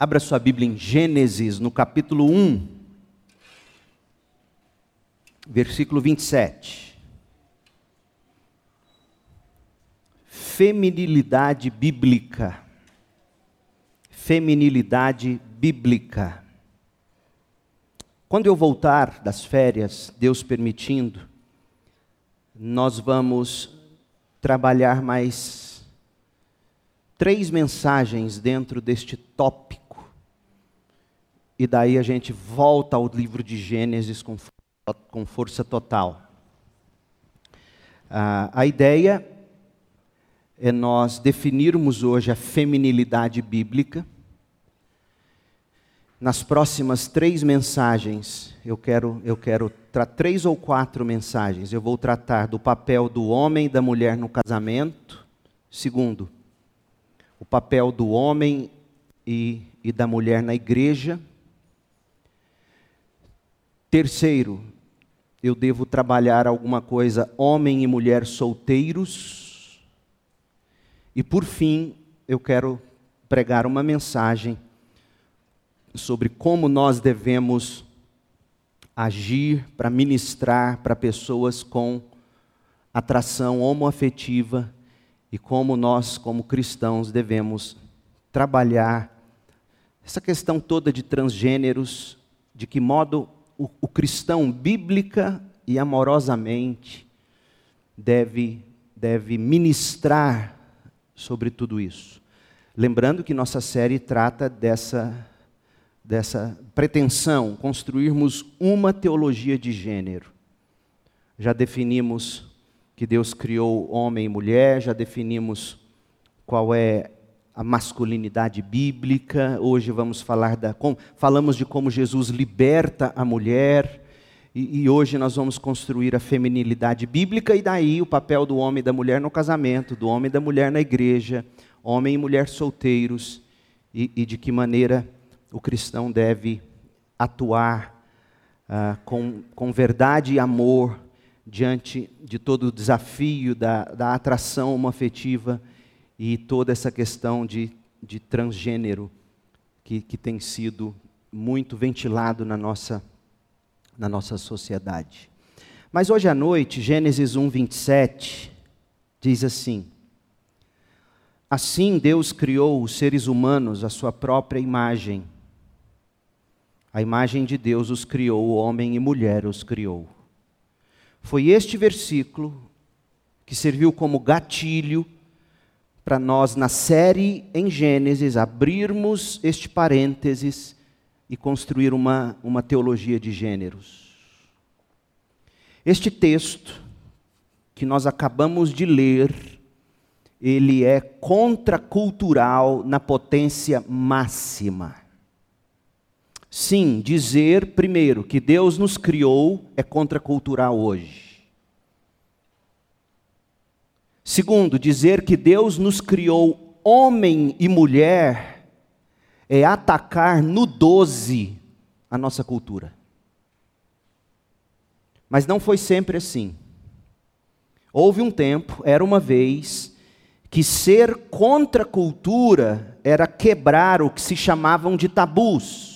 Abra sua Bíblia em Gênesis, no capítulo 1, versículo 27. Feminilidade bíblica. Feminilidade bíblica. Quando eu voltar das férias, Deus permitindo, nós vamos trabalhar mais três mensagens dentro deste tópico e daí a gente volta ao livro de Gênesis com, com força total. Ah, a ideia é nós definirmos hoje a feminilidade bíblica. Nas próximas três mensagens, eu quero, eu quero três ou quatro mensagens. Eu vou tratar do papel do homem e da mulher no casamento. Segundo, o papel do homem e, e da mulher na igreja. Terceiro, eu devo trabalhar alguma coisa homem e mulher solteiros. E por fim, eu quero pregar uma mensagem sobre como nós devemos agir para ministrar para pessoas com atração homoafetiva e como nós, como cristãos, devemos trabalhar essa questão toda de transgêneros, de que modo o, o cristão, bíblica e amorosamente, deve, deve ministrar sobre tudo isso. Lembrando que nossa série trata dessa, dessa pretensão, construirmos uma teologia de gênero. Já definimos que Deus criou homem e mulher, já definimos qual é a masculinidade bíblica. Hoje vamos falar da. Com, falamos de como Jesus liberta a mulher. E, e, hoje nós vamos construir a feminilidade bíblica e daí o papel do homem e da mulher no casamento, do homem e da mulher na igreja, homem e mulher solteiros, e, e de que maneira o cristão deve atuar ah, com, com verdade e amor diante de todo o desafio da, da atração homoafetiva afetiva e toda essa questão de, de transgênero que, que tem sido muito ventilado na nossa, na nossa sociedade. Mas hoje à noite, Gênesis 1, 27, diz assim: Assim Deus criou os seres humanos à sua própria imagem. A imagem de Deus os criou, homem e mulher os criou. Foi este versículo que serviu como gatilho para nós, na série em Gênesis, abrirmos este parênteses e construir uma, uma teologia de gêneros. Este texto que nós acabamos de ler, ele é contracultural na potência máxima. Sim, dizer primeiro que Deus nos criou é contracultural hoje. Segundo, dizer que Deus nos criou homem e mulher é atacar no 12 a nossa cultura. Mas não foi sempre assim. Houve um tempo, era uma vez, que ser contra a cultura era quebrar o que se chamavam de tabus.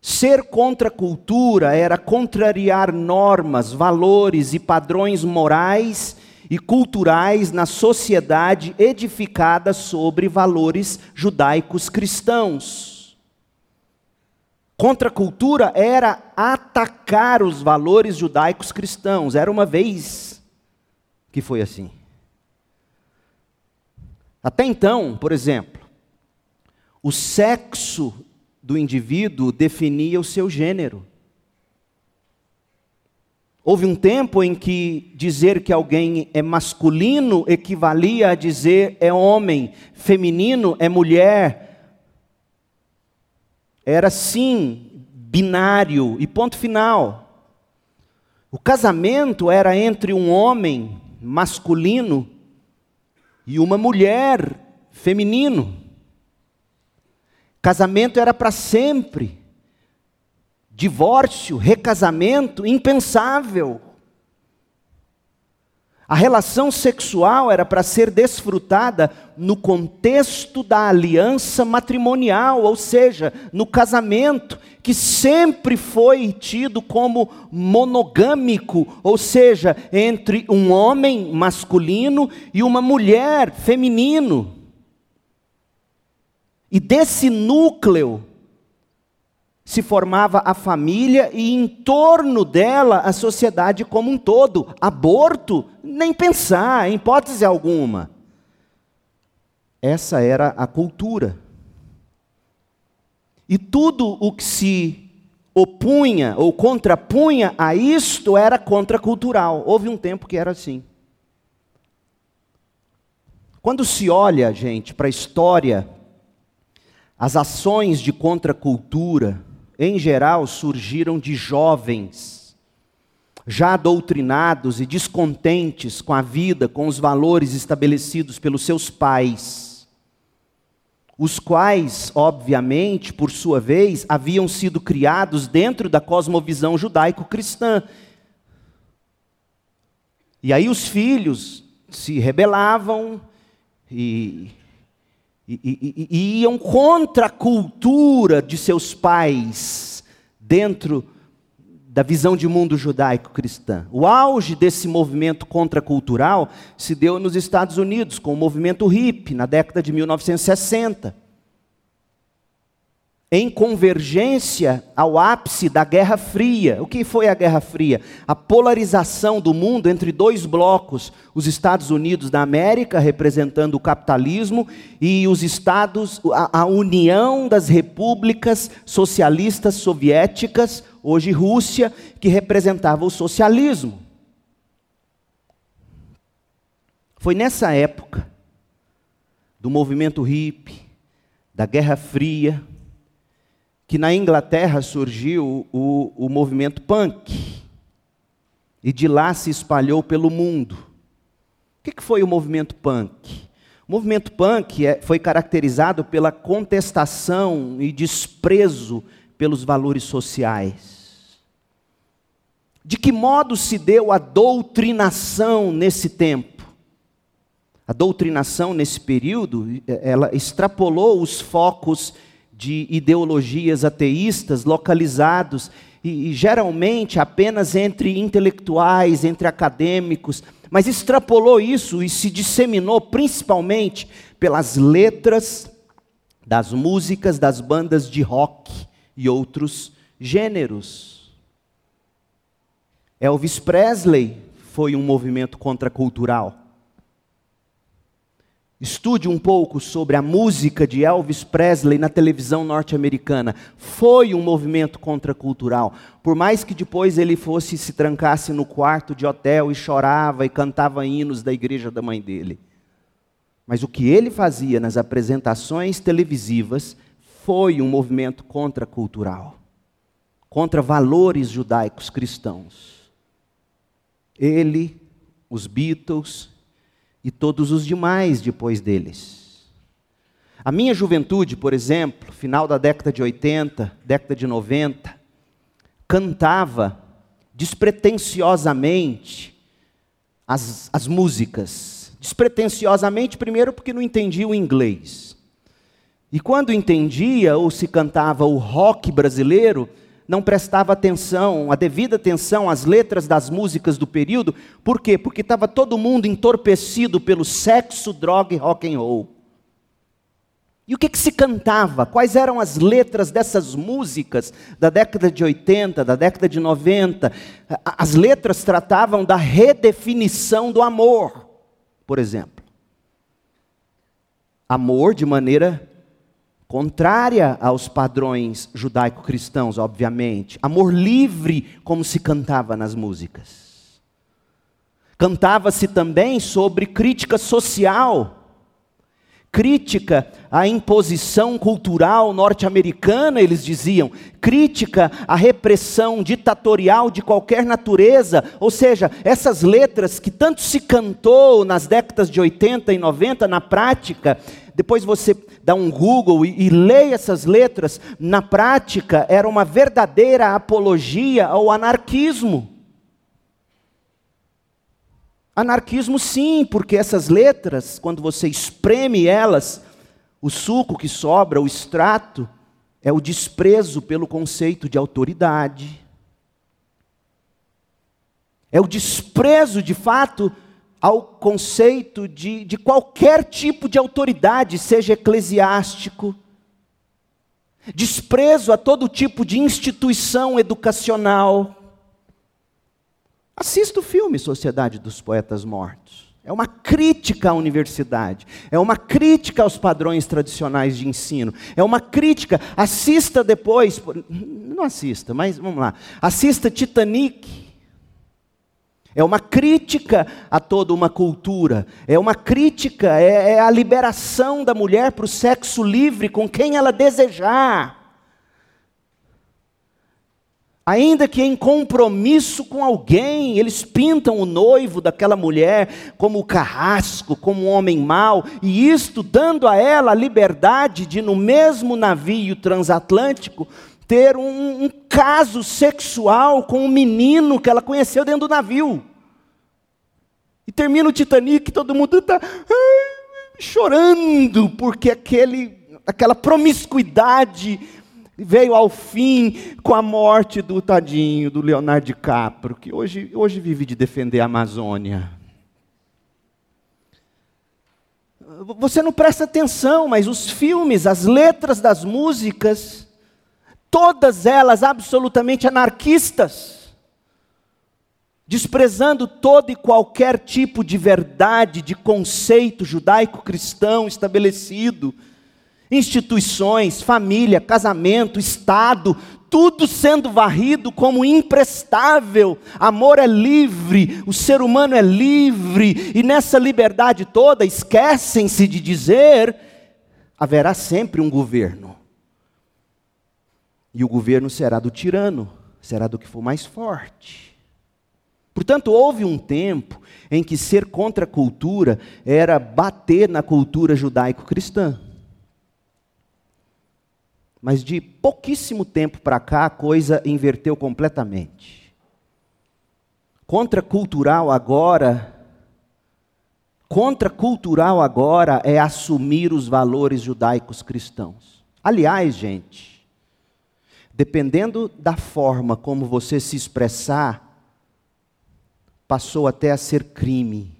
Ser contra a cultura era contrariar normas, valores e padrões morais e culturais na sociedade edificada sobre valores judaicos cristãos. Contra cultura era atacar os valores judaicos cristãos. Era uma vez que foi assim. Até então, por exemplo, o sexo do indivíduo definia o seu gênero. Houve um tempo em que dizer que alguém é masculino equivalia a dizer é homem, feminino é mulher. Era sim binário e ponto final. O casamento era entre um homem masculino e uma mulher feminino. Casamento era para sempre divórcio, recasamento, impensável. A relação sexual era para ser desfrutada no contexto da aliança matrimonial, ou seja, no casamento, que sempre foi tido como monogâmico, ou seja, entre um homem masculino e uma mulher feminino. E desse núcleo se formava a família e em torno dela a sociedade como um todo. Aborto, nem pensar, em hipótese alguma. Essa era a cultura. E tudo o que se opunha ou contrapunha a isto era contracultural. Houve um tempo que era assim. Quando se olha, gente, para a história, as ações de contracultura, em geral, surgiram de jovens, já doutrinados e descontentes com a vida, com os valores estabelecidos pelos seus pais, os quais, obviamente, por sua vez, haviam sido criados dentro da cosmovisão judaico-cristã. E aí os filhos se rebelavam e e, e, e, iam contra a cultura de seus pais dentro da visão de mundo judaico-cristã. O auge desse movimento contracultural se deu nos Estados Unidos, com o movimento hippie, na década de 1960 em convergência ao ápice da Guerra Fria. O que foi a Guerra Fria? A polarização do mundo entre dois blocos: os Estados Unidos da América, representando o capitalismo, e os Estados, a, a União das Repúblicas Socialistas Soviéticas, hoje Rússia, que representava o socialismo. Foi nessa época do movimento hippie, da Guerra Fria, que na Inglaterra surgiu o, o movimento punk. E de lá se espalhou pelo mundo. O que, foi o movimento punk? O movimento punk é, foi caracterizado pela contestação e desprezo pelos valores sociais. De que modo se deu a doutrinação nesse tempo? A doutrinação nesse período, ela extrapolou os focos de ideologias ateístas localizados e, e, geralmente apenas entre intelectuais, entre acadêmicos, mas extrapolou isso e se disseminou principalmente pelas letras das músicas das bandas de rock e outros gêneros. Elvis Presley foi um movimento contracultural. Estude um pouco sobre a música de Elvis Presley na televisão norte-americana. Foi um movimento contracultural. Por mais que depois ele fosse se trancasse no quarto de hotel e chorava e cantava hinos da igreja da mãe dele. Mas o que ele fazia nas apresentações televisivas foi um movimento contracultural, contra valores judaicos cristãos. Ele, os Beatles, e todos os demais depois deles. A minha juventude, por exemplo, final da década de 80, década de 90, cantava despretensiosamente as, as músicas. Despretensiosamente, primeiro, porque não entendia o inglês. E quando entendia ou se cantava o rock brasileiro, não prestava atenção, a devida atenção às letras das músicas do período. Por quê? Porque estava todo mundo entorpecido pelo sexo, droga e rock and roll. E o que, que se cantava? Quais eram as letras dessas músicas da década de 80, da década de 90? As letras tratavam da redefinição do amor, por exemplo. Amor de maneira contrária aos padrões judaico-cristãos, obviamente. Amor livre, como se cantava nas músicas. Cantava-se também sobre crítica social, crítica à imposição cultural norte-americana, eles diziam, crítica à repressão ditatorial de qualquer natureza, ou seja, essas letras que tanto se cantou nas décadas de 80 e 90, na prática, depois você dá um Google e, e lê essas letras, na prática era uma verdadeira apologia ao anarquismo. Anarquismo, sim, porque essas letras, quando você espreme elas, o suco que sobra, o extrato, é o desprezo pelo conceito de autoridade. É o desprezo, de fato, ao conceito de, de qualquer tipo de autoridade, seja eclesiástico. Desprezo a todo tipo de instituição educacional. Assista o filme Sociedade dos Poetas Mortos. É uma crítica à universidade, é uma crítica aos padrões tradicionais de ensino, é uma crítica. Assista depois, não assista, mas vamos lá. Assista Titanic. É uma crítica a toda uma cultura, é uma crítica, é, é a liberação da mulher para o sexo livre com quem ela desejar. Ainda que em compromisso com alguém, eles pintam o noivo daquela mulher como carrasco, como um homem mau, e isto dando a ela a liberdade de, no mesmo navio transatlântico, ter um, um caso sexual com um menino que ela conheceu dentro do navio. E termina o Titanic, todo mundo está chorando, porque aquele, aquela promiscuidade veio ao fim com a morte do tadinho, do Leonardo DiCaprio, que hoje, hoje vive de defender a Amazônia. Você não presta atenção, mas os filmes, as letras das músicas, todas elas absolutamente anarquistas, desprezando todo e qualquer tipo de verdade, de conceito judaico-cristão estabelecido instituições, família, casamento, Estado, tudo sendo varrido como imprestável. Amor é livre, o ser humano é livre, e nessa liberdade toda, esquecem-se de dizer: haverá sempre um governo. E o governo será do tirano, será do que for mais forte. Portanto, houve um tempo em que ser contra a cultura era bater na cultura judaico-cristã. Mas de pouquíssimo tempo para cá a coisa inverteu completamente. Contracultural agora, contracultural agora é assumir os valores judaicos cristãos. Aliás, gente, dependendo da forma como você se expressar, passou até a ser crime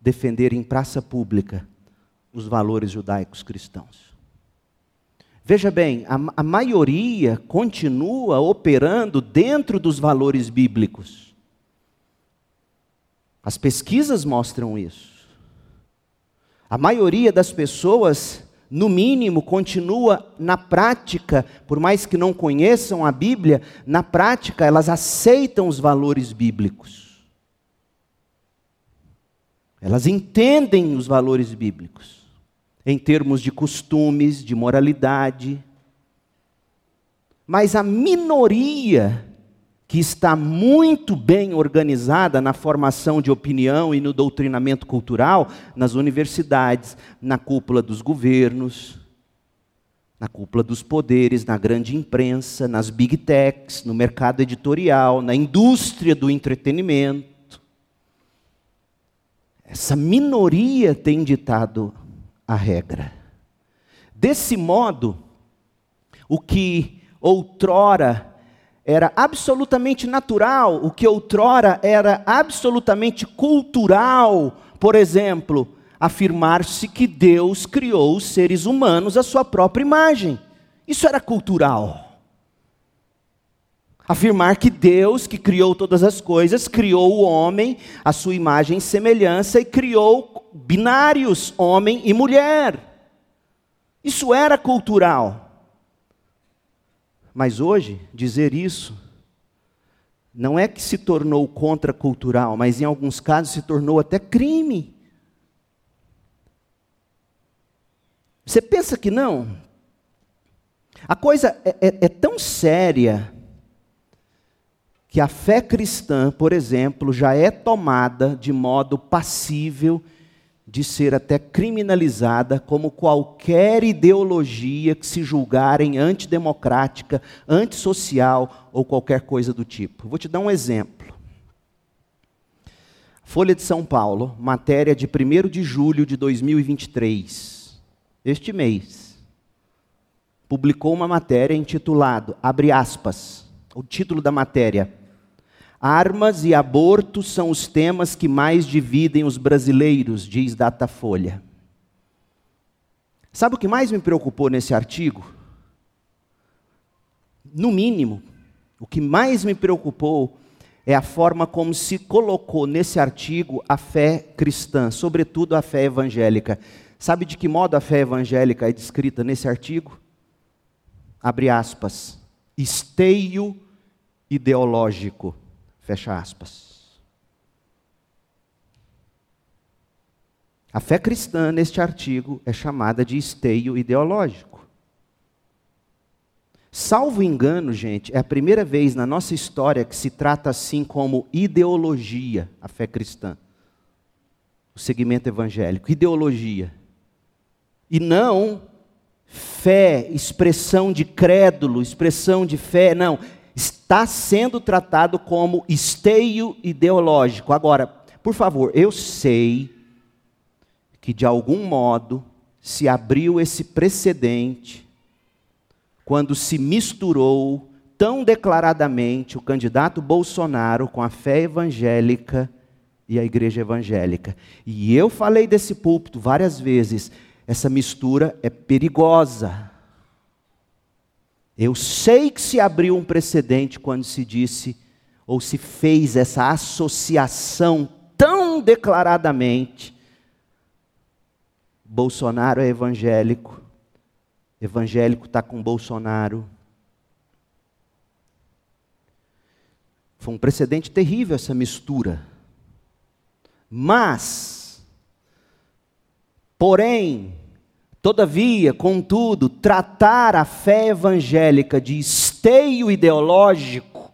defender em praça pública os valores judaicos cristãos. Veja bem, a, a maioria continua operando dentro dos valores bíblicos. As pesquisas mostram isso. A maioria das pessoas, no mínimo, continua na prática, por mais que não conheçam a Bíblia, na prática elas aceitam os valores bíblicos. Elas entendem os valores bíblicos em termos de costumes, de moralidade. Mas a minoria que está muito bem organizada na formação de opinião e no doutrinamento cultural nas universidades, na cúpula dos governos, na cúpula dos poderes, na grande imprensa, nas big techs, no mercado editorial, na indústria do entretenimento. Essa minoria tem ditado a regra. Desse modo, o que outrora era absolutamente natural, o que outrora era absolutamente cultural, por exemplo, afirmar-se que Deus criou os seres humanos à sua própria imagem. Isso era cultural. Afirmar que Deus, que criou todas as coisas, criou o homem à sua imagem e semelhança e criou binários, homem e mulher. Isso era cultural. Mas hoje, dizer isso não é que se tornou contracultural, mas em alguns casos se tornou até crime. Você pensa que não? A coisa é, é, é tão séria que a fé cristã, por exemplo, já é tomada de modo passível de ser até criminalizada como qualquer ideologia que se julgarem antidemocrática, antissocial ou qualquer coisa do tipo. Vou te dar um exemplo. Folha de São Paulo, matéria de 1 de julho de 2023. Este mês. Publicou uma matéria intitulada, abre aspas, o título da matéria: Armas e aborto são os temas que mais dividem os brasileiros, diz Datafolha. Sabe o que mais me preocupou nesse artigo? No mínimo, o que mais me preocupou é a forma como se colocou nesse artigo a fé cristã, sobretudo a fé evangélica. Sabe de que modo a fé evangélica é descrita nesse artigo? Abre aspas. Esteio ideológico. Fecha aspas. A fé cristã, neste artigo, é chamada de esteio ideológico. Salvo engano, gente, é a primeira vez na nossa história que se trata assim como ideologia a fé cristã. O segmento evangélico, ideologia. E não fé, expressão de crédulo, expressão de fé, não. Está sendo tratado como esteio ideológico. Agora, por favor, eu sei que de algum modo se abriu esse precedente quando se misturou tão declaradamente o candidato Bolsonaro com a fé evangélica e a igreja evangélica. E eu falei desse púlpito várias vezes, essa mistura é perigosa. Eu sei que se abriu um precedente quando se disse ou se fez essa associação tão declaradamente. Bolsonaro é evangélico, evangélico está com Bolsonaro. Foi um precedente terrível essa mistura. Mas, porém, todavia, contudo, tratar a fé evangélica de esteio ideológico,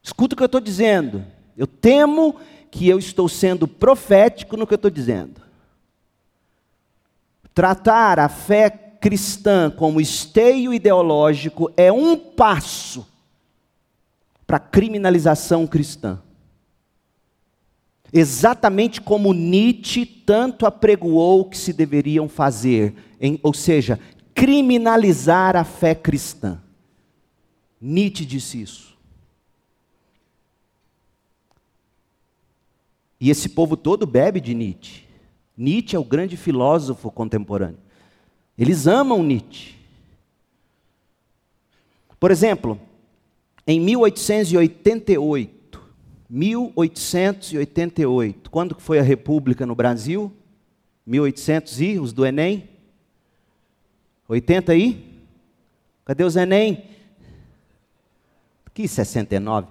escuta o que eu estou dizendo. Eu temo que eu estou sendo profético no que eu estou dizendo. Tratar a fé cristã como esteio ideológico é um passo para a criminalização cristã. Exatamente como Nietzsche tanto apregoou que se deveriam fazer, em, ou seja, criminalizar a fé cristã. Nietzsche disse isso. E esse povo todo bebe de Nietzsche. Nietzsche é o grande filósofo contemporâneo. Eles amam Nietzsche. Por exemplo, em 1888, 1888, quando foi a República no Brasil? 1800 e os do Enem? 80 aí? Cadê os Enem? Que 69?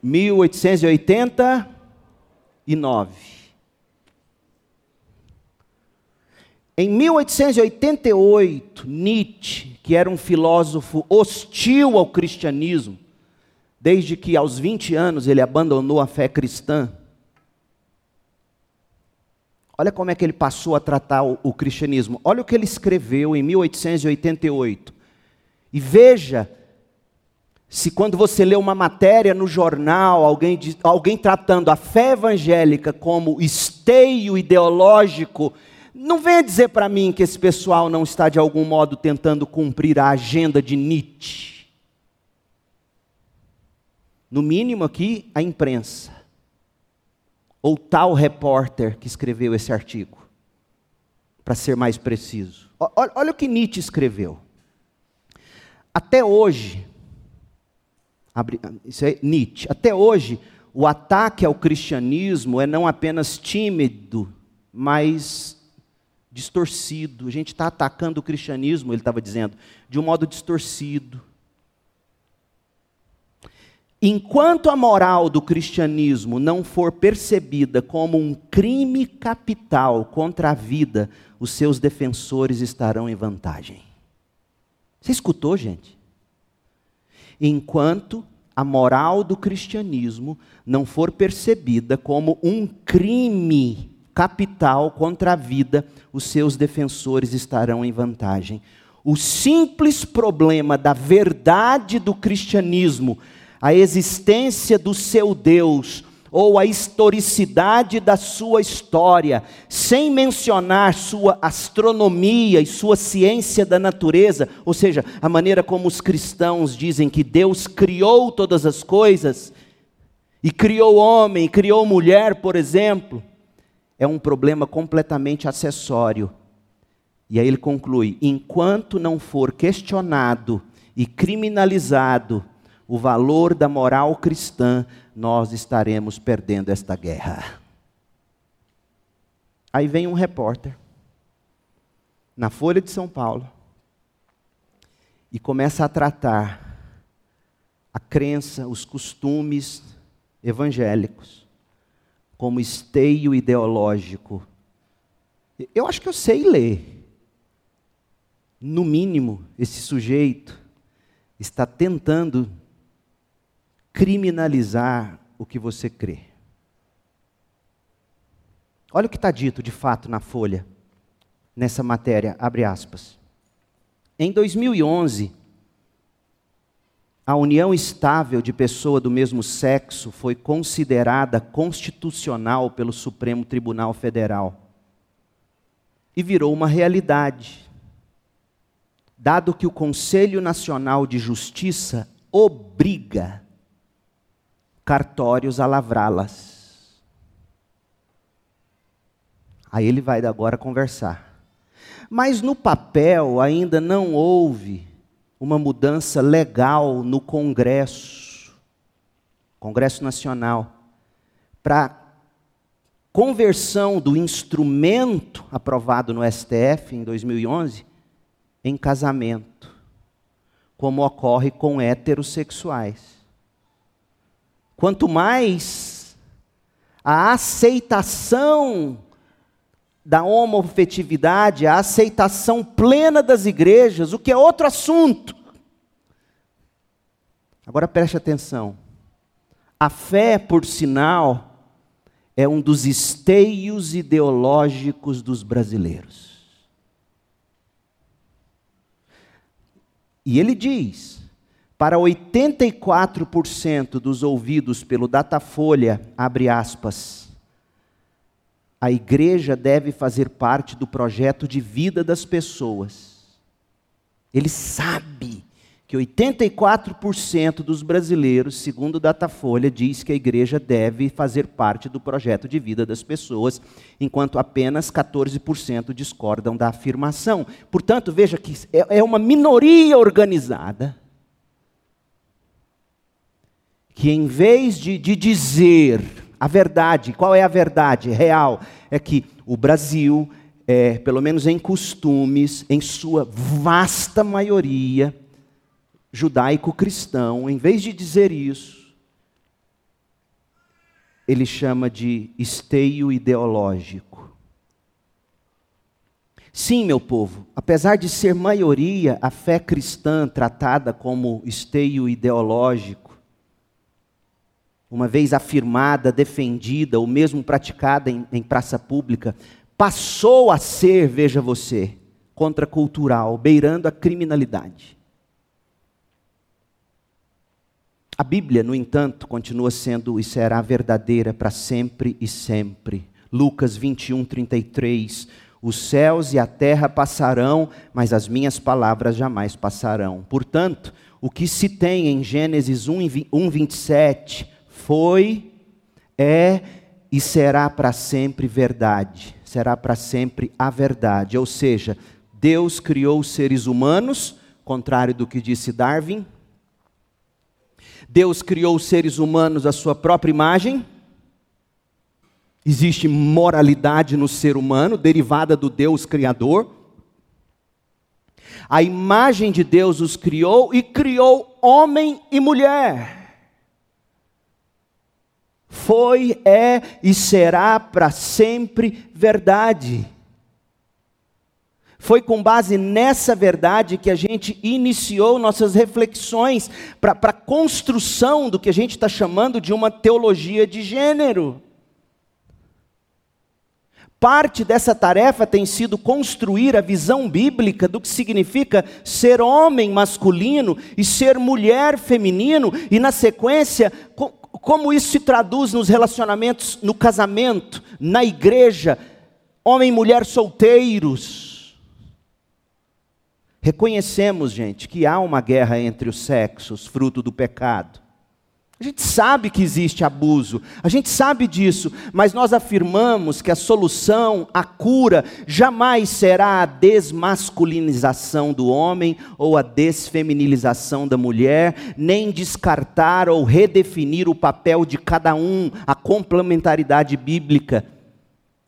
1889. Em 1888, Nietzsche, que era um filósofo hostil ao cristianismo, desde que aos 20 anos ele abandonou a fé cristã, olha como é que ele passou a tratar o, o cristianismo. Olha o que ele escreveu em 1888. E veja se quando você lê uma matéria no jornal, alguém, alguém tratando a fé evangélica como esteio ideológico não venha dizer para mim que esse pessoal não está de algum modo tentando cumprir a agenda de Nietzsche. No mínimo aqui, a imprensa. Ou tal repórter que escreveu esse artigo. Para ser mais preciso. Olha, olha o que Nietzsche escreveu. Até hoje, isso é Nietzsche, até hoje, o ataque ao cristianismo é não apenas tímido, mas distorcido. A gente está atacando o cristianismo, ele estava dizendo, de um modo distorcido. Enquanto a moral do cristianismo não for percebida como um crime capital contra a vida, os seus defensores estarão em vantagem. Você escutou, gente? Enquanto a moral do cristianismo não for percebida como um crime capital contra a vida, os seus defensores estarão em vantagem. O simples problema da verdade do cristianismo, a existência do seu Deus, ou a historicidade da sua história, sem mencionar sua astronomia e sua ciência da natureza, ou seja, a maneira como os cristãos dizem que Deus criou todas as coisas, e criou homem, criou mulher, por exemplo, é um problema completamente acessório. E aí ele conclui: enquanto não for questionado e criminalizado o valor da moral cristã, nós estaremos perdendo esta guerra. Aí vem um repórter, na Folha de São Paulo, e começa a tratar a crença, os costumes evangélicos como esteio ideológico. Eu acho que eu sei ler. No mínimo, esse sujeito está tentando criminalizar o que você crê. Olha o que está dito de fato na folha, nessa matéria, abre aspas. Em 2011, a união estável de pessoa do mesmo sexo foi considerada constitucional pelo Supremo Tribunal Federal e virou uma realidade, dado que o Conselho Nacional de Justiça obriga cartórios a lavrá-las. Aí ele vai agora conversar. Mas no papel ainda não houve uma mudança legal no Congresso, Congresso Nacional, para conversão do instrumento aprovado no STF em 2011 em casamento, como ocorre com heterossexuais. Quanto mais a aceitação da homofetividade, a aceitação plena das igrejas, o que é outro assunto. Agora preste atenção. A fé, por sinal, é um dos esteios ideológicos dos brasileiros. E ele diz: para 84% dos ouvidos pelo Datafolha, abre aspas, a igreja deve fazer parte do projeto de vida das pessoas. Ele sabe que 84% dos brasileiros, segundo o Datafolha, diz que a igreja deve fazer parte do projeto de vida das pessoas, enquanto apenas 14% discordam da afirmação. Portanto, veja que é, é uma minoria organizada que, em vez de, de dizer a verdade, qual é a verdade real? É que o Brasil, é, pelo menos em costumes, em sua vasta maioria, judaico-cristão, em vez de dizer isso, ele chama de esteio ideológico. Sim, meu povo, apesar de ser maioria a fé cristã tratada como esteio ideológico, uma vez afirmada, defendida, ou mesmo praticada em, em praça pública, passou a ser, veja você, contracultural, beirando a criminalidade. A Bíblia, no entanto, continua sendo e será verdadeira para sempre e sempre. Lucas 21, 33. Os céus e a terra passarão, mas as minhas palavras jamais passarão. Portanto, o que se tem em Gênesis 1, 1 27 foi, é e será para sempre verdade. Será para sempre a verdade. Ou seja, Deus criou os seres humanos, contrário do que disse Darwin. Deus criou os seres humanos à sua própria imagem. Existe moralidade no ser humano, derivada do Deus Criador. A imagem de Deus os criou e criou homem e mulher foi, é e será para sempre verdade. Foi com base nessa verdade que a gente iniciou nossas reflexões para a construção do que a gente está chamando de uma teologia de gênero. Parte dessa tarefa tem sido construir a visão bíblica do que significa ser homem masculino e ser mulher feminino, e na sequência, como isso se traduz nos relacionamentos, no casamento, na igreja, homem e mulher solteiros. Reconhecemos, gente, que há uma guerra entre os sexos, fruto do pecado. A gente sabe que existe abuso, a gente sabe disso, mas nós afirmamos que a solução, a cura, jamais será a desmasculinização do homem ou a desfeminilização da mulher, nem descartar ou redefinir o papel de cada um, a complementaridade bíblica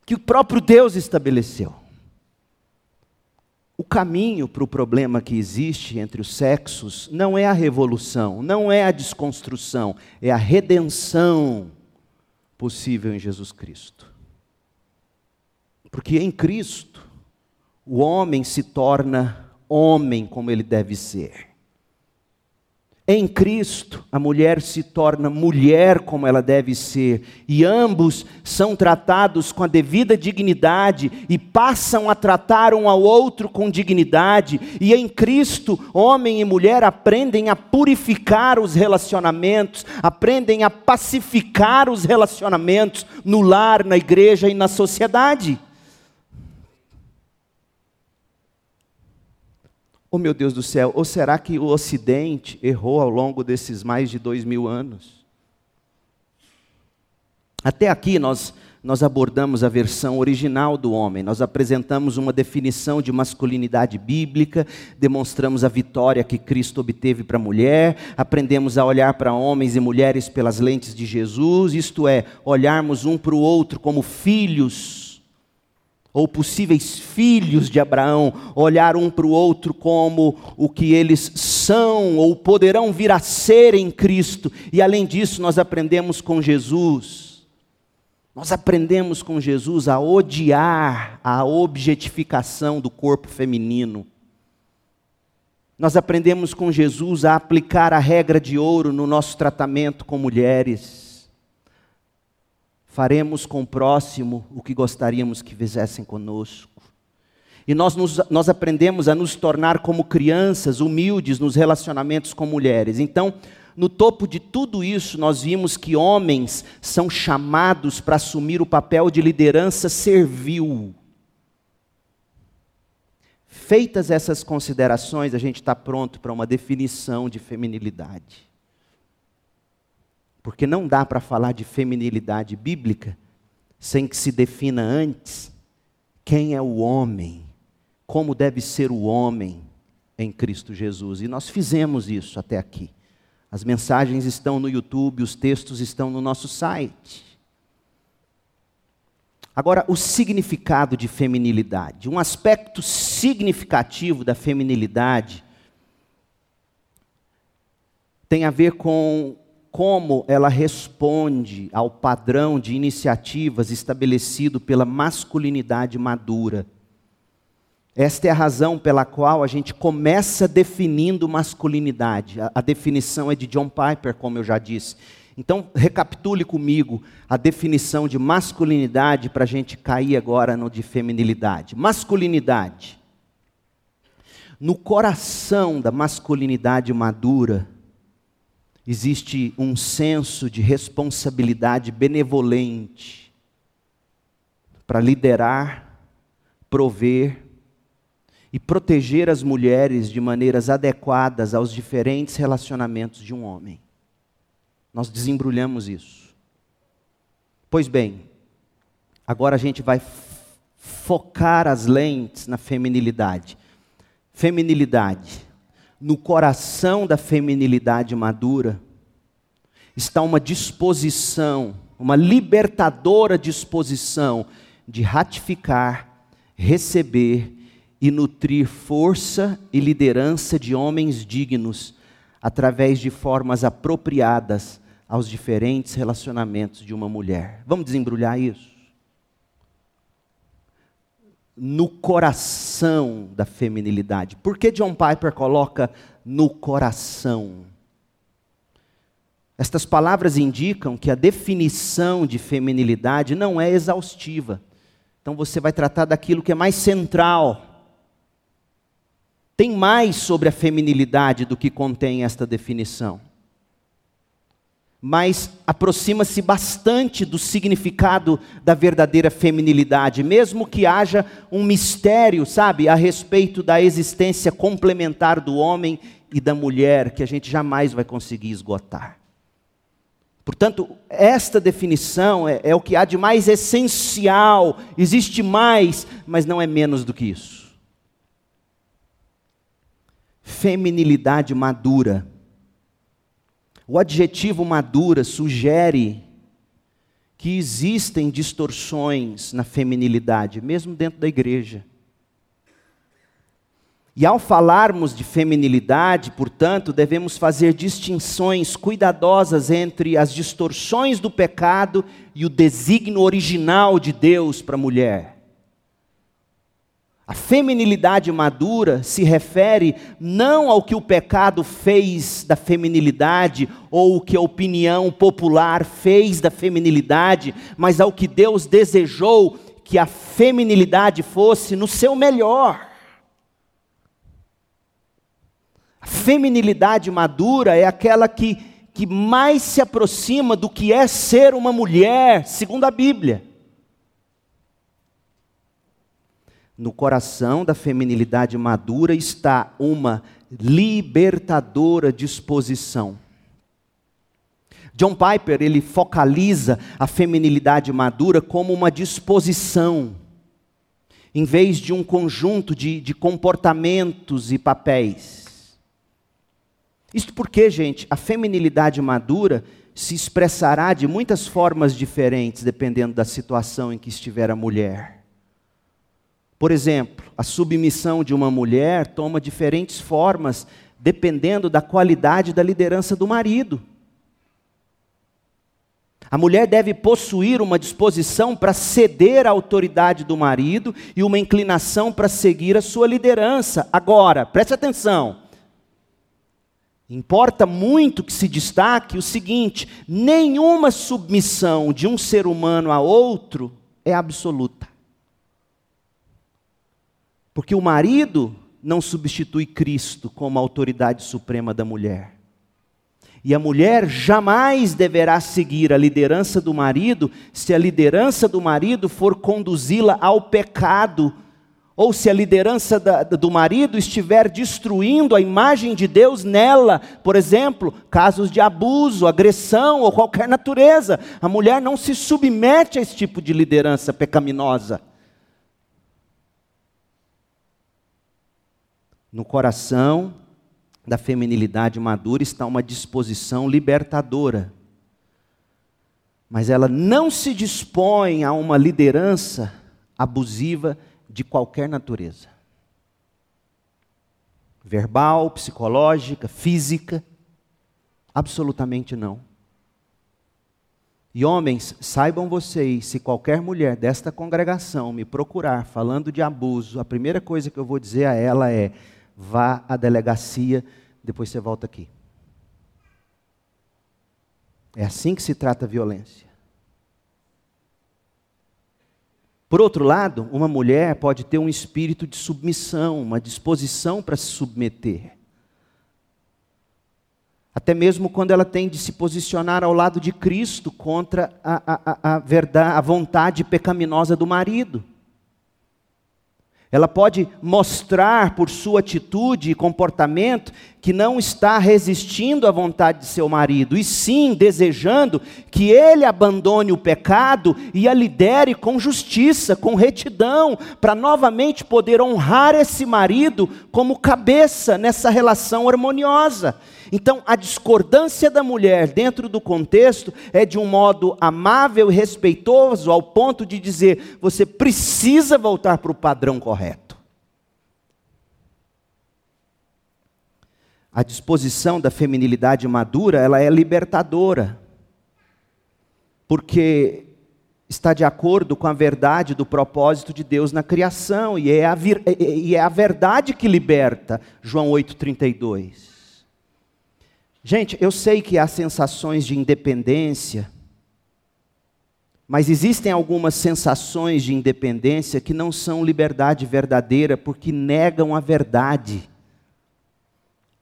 que o próprio Deus estabeleceu. O caminho para o problema que existe entre os sexos não é a revolução, não é a desconstrução, é a redenção possível em Jesus Cristo. Porque em Cristo, o homem se torna homem como ele deve ser. Em Cristo, a mulher se torna mulher como ela deve ser, e ambos são tratados com a devida dignidade e passam a tratar um ao outro com dignidade, e em Cristo, homem e mulher aprendem a purificar os relacionamentos, aprendem a pacificar os relacionamentos no lar, na igreja e na sociedade. Oh meu Deus do céu, ou será que o Ocidente errou ao longo desses mais de dois mil anos? Até aqui nós, nós abordamos a versão original do homem, nós apresentamos uma definição de masculinidade bíblica, demonstramos a vitória que Cristo obteve para a mulher, aprendemos a olhar para homens e mulheres pelas lentes de Jesus, isto é, olharmos um para o outro como filhos ou possíveis filhos de Abraão, olhar um para o outro como o que eles são ou poderão vir a ser em Cristo, e além disso, nós aprendemos com Jesus. Nós aprendemos com Jesus a odiar a objetificação do corpo feminino. Nós aprendemos com Jesus a aplicar a regra de ouro no nosso tratamento com mulheres faremos com o próximo o que gostaríamos que fizessem conosco. E nós, nos, nós aprendemos a nos tornar como crianças, humildes nos relacionamentos com mulheres. Então, no topo de tudo isso, nós vimos que homens são chamados para assumir o papel de liderança servil. Feitas essas considerações, a gente está pronto para uma definição de feminilidade. Porque não dá para falar de feminilidade bíblica sem que se defina antes quem é o homem, como deve ser o homem em Cristo Jesus. E nós fizemos isso até aqui. As mensagens estão no YouTube, os textos estão no nosso site. Agora, o significado de feminilidade. Um aspecto significativo da feminilidade tem a ver com como ela responde ao padrão de iniciativas estabelecido pela masculinidade madura. Esta é a razão pela qual a gente começa definindo masculinidade. A, a, definição é de John Piper, como eu já disse. Então, recapitule comigo a definição de masculinidade para a gente cair agora no de feminilidade. Masculinidade. No coração da masculinidade madura, existe um senso de responsabilidade benevolente para liderar, prover e proteger as mulheres de maneiras adequadas aos diferentes relacionamentos de um homem. Nós desembrulhamos isso. Pois bem, agora a gente vai focar as lentes na feminilidade. Feminilidade no coração da feminilidade madura está uma disposição, uma libertadora disposição de ratificar, receber e nutrir força e liderança de homens dignos através de formas apropriadas aos diferentes relacionamentos de uma mulher. Vamos desembrulhar isso? No coração da feminilidade. Por que John Piper coloca no coração? Estas palavras indicam que a definição de feminilidade não é exaustiva. Então você vai tratar daquilo que é mais central. Tem mais sobre a feminilidade do que contém esta definição. Mas aproxima-se bastante do significado da verdadeira feminilidade, mesmo que haja um mistério, sabe, a respeito da existência complementar do homem e da mulher, que a gente jamais vai conseguir esgotar. Portanto, esta definição é, é, o que há de mais essencial, existe mais, mas não é menos do que isso. Feminilidade madura. O adjetivo madura sugere que existem distorções na feminilidade, mesmo dentro da igreja. E ao falarmos de feminilidade, portanto, devemos fazer distinções cuidadosas entre as distorções do pecado e o desígnio original de Deus para a mulher. A feminilidade madura se refere não ao que o pecado fez da feminilidade ou o que a opinião popular fez da feminilidade, mas ao que Deus desejou que a feminilidade fosse no seu melhor. feminilidade madura é aquela que, que mais se aproxima do que é ser uma mulher, segundo a Bíblia. No coração da feminilidade madura está uma libertadora disposição. John Piper, ele focaliza a feminilidade madura como uma disposição, em vez de um conjunto de, de comportamentos e papéis. Isto porque, gente, a feminilidade madura se expressará de muitas formas diferentes dependendo da situação em que estiver a mulher. Por exemplo, a submissão de uma mulher toma diferentes formas dependendo da qualidade da liderança do marido. A mulher deve possuir uma disposição para ceder à autoridade do marido e uma inclinação para seguir a sua liderança. Agora, preste atenção. Importa muito que se destaque o seguinte: nenhuma submissão de um ser humano a outro é absoluta. Porque o marido não substitui Cristo como autoridade suprema da mulher. E a mulher jamais deverá seguir a liderança do marido se a liderança do marido for conduzi-la ao pecado ou se a liderança da, do marido estiver destruindo a imagem de Deus nela, por exemplo, casos de abuso, agressão ou qualquer natureza, a mulher não se submete a esse tipo de liderança pecaminosa. No coração da feminilidade madura está uma disposição libertadora. Mas ela não se dispõe a uma liderança abusiva de qualquer natureza verbal, psicológica, física. Absolutamente não. E homens, saibam vocês, se qualquer mulher desta congregação me procurar falando de abuso, a primeira coisa que eu vou dizer a ela é: vá à delegacia, depois você volta aqui. É assim que se trata a violência. Por outro lado, uma mulher pode ter um espírito de submissão, uma disposição para se submeter. Até mesmo quando ela tem de se posicionar ao lado de Cristo contra a, a, a, verdade, a vontade pecaminosa do marido. Ela pode mostrar por sua atitude e comportamento que não está resistindo à vontade de seu marido, e sim desejando que ele abandone o pecado e a lidere com justiça, com retidão, para novamente poder honrar esse marido como cabeça nessa relação harmoniosa. Então, a discordância da mulher dentro do contexto é de um modo amável e respeitoso, ao ponto de dizer: você precisa voltar para o padrão correto. A disposição da feminilidade madura, ela é libertadora. Porque está de acordo com a verdade do propósito de Deus na criação, e é a, vir, e é a verdade que liberta. João 8,32. Gente, eu sei que há sensações de independência, mas existem algumas sensações de independência que não são liberdade verdadeira, porque negam a verdade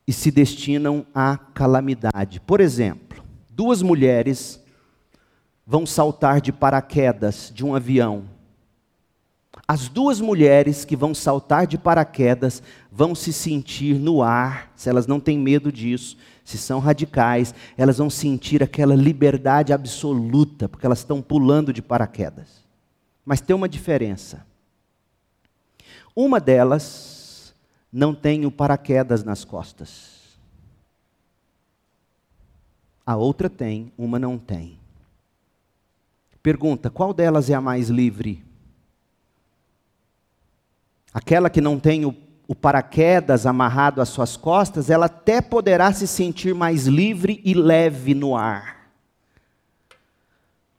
e se destinam à calamidade. Por exemplo, Duas mulheres vão saltar de paraquedas de um avião. As duas mulheres que vão saltar de paraquedas vão se sentir no ar, se elas não têm medo disso, se são radicais, elas vão sentir aquela liberdade absoluta, porque elas estão pulando de paraquedas. Mas tem uma diferença. Uma delas não tem o paraquedas nas costas. A outra tem, uma não tem. Pergunta: qual delas é a mais livre? Aquela que não tem o, o paraquedas amarrado às suas costas, ela até poderá se sentir mais livre e leve no ar.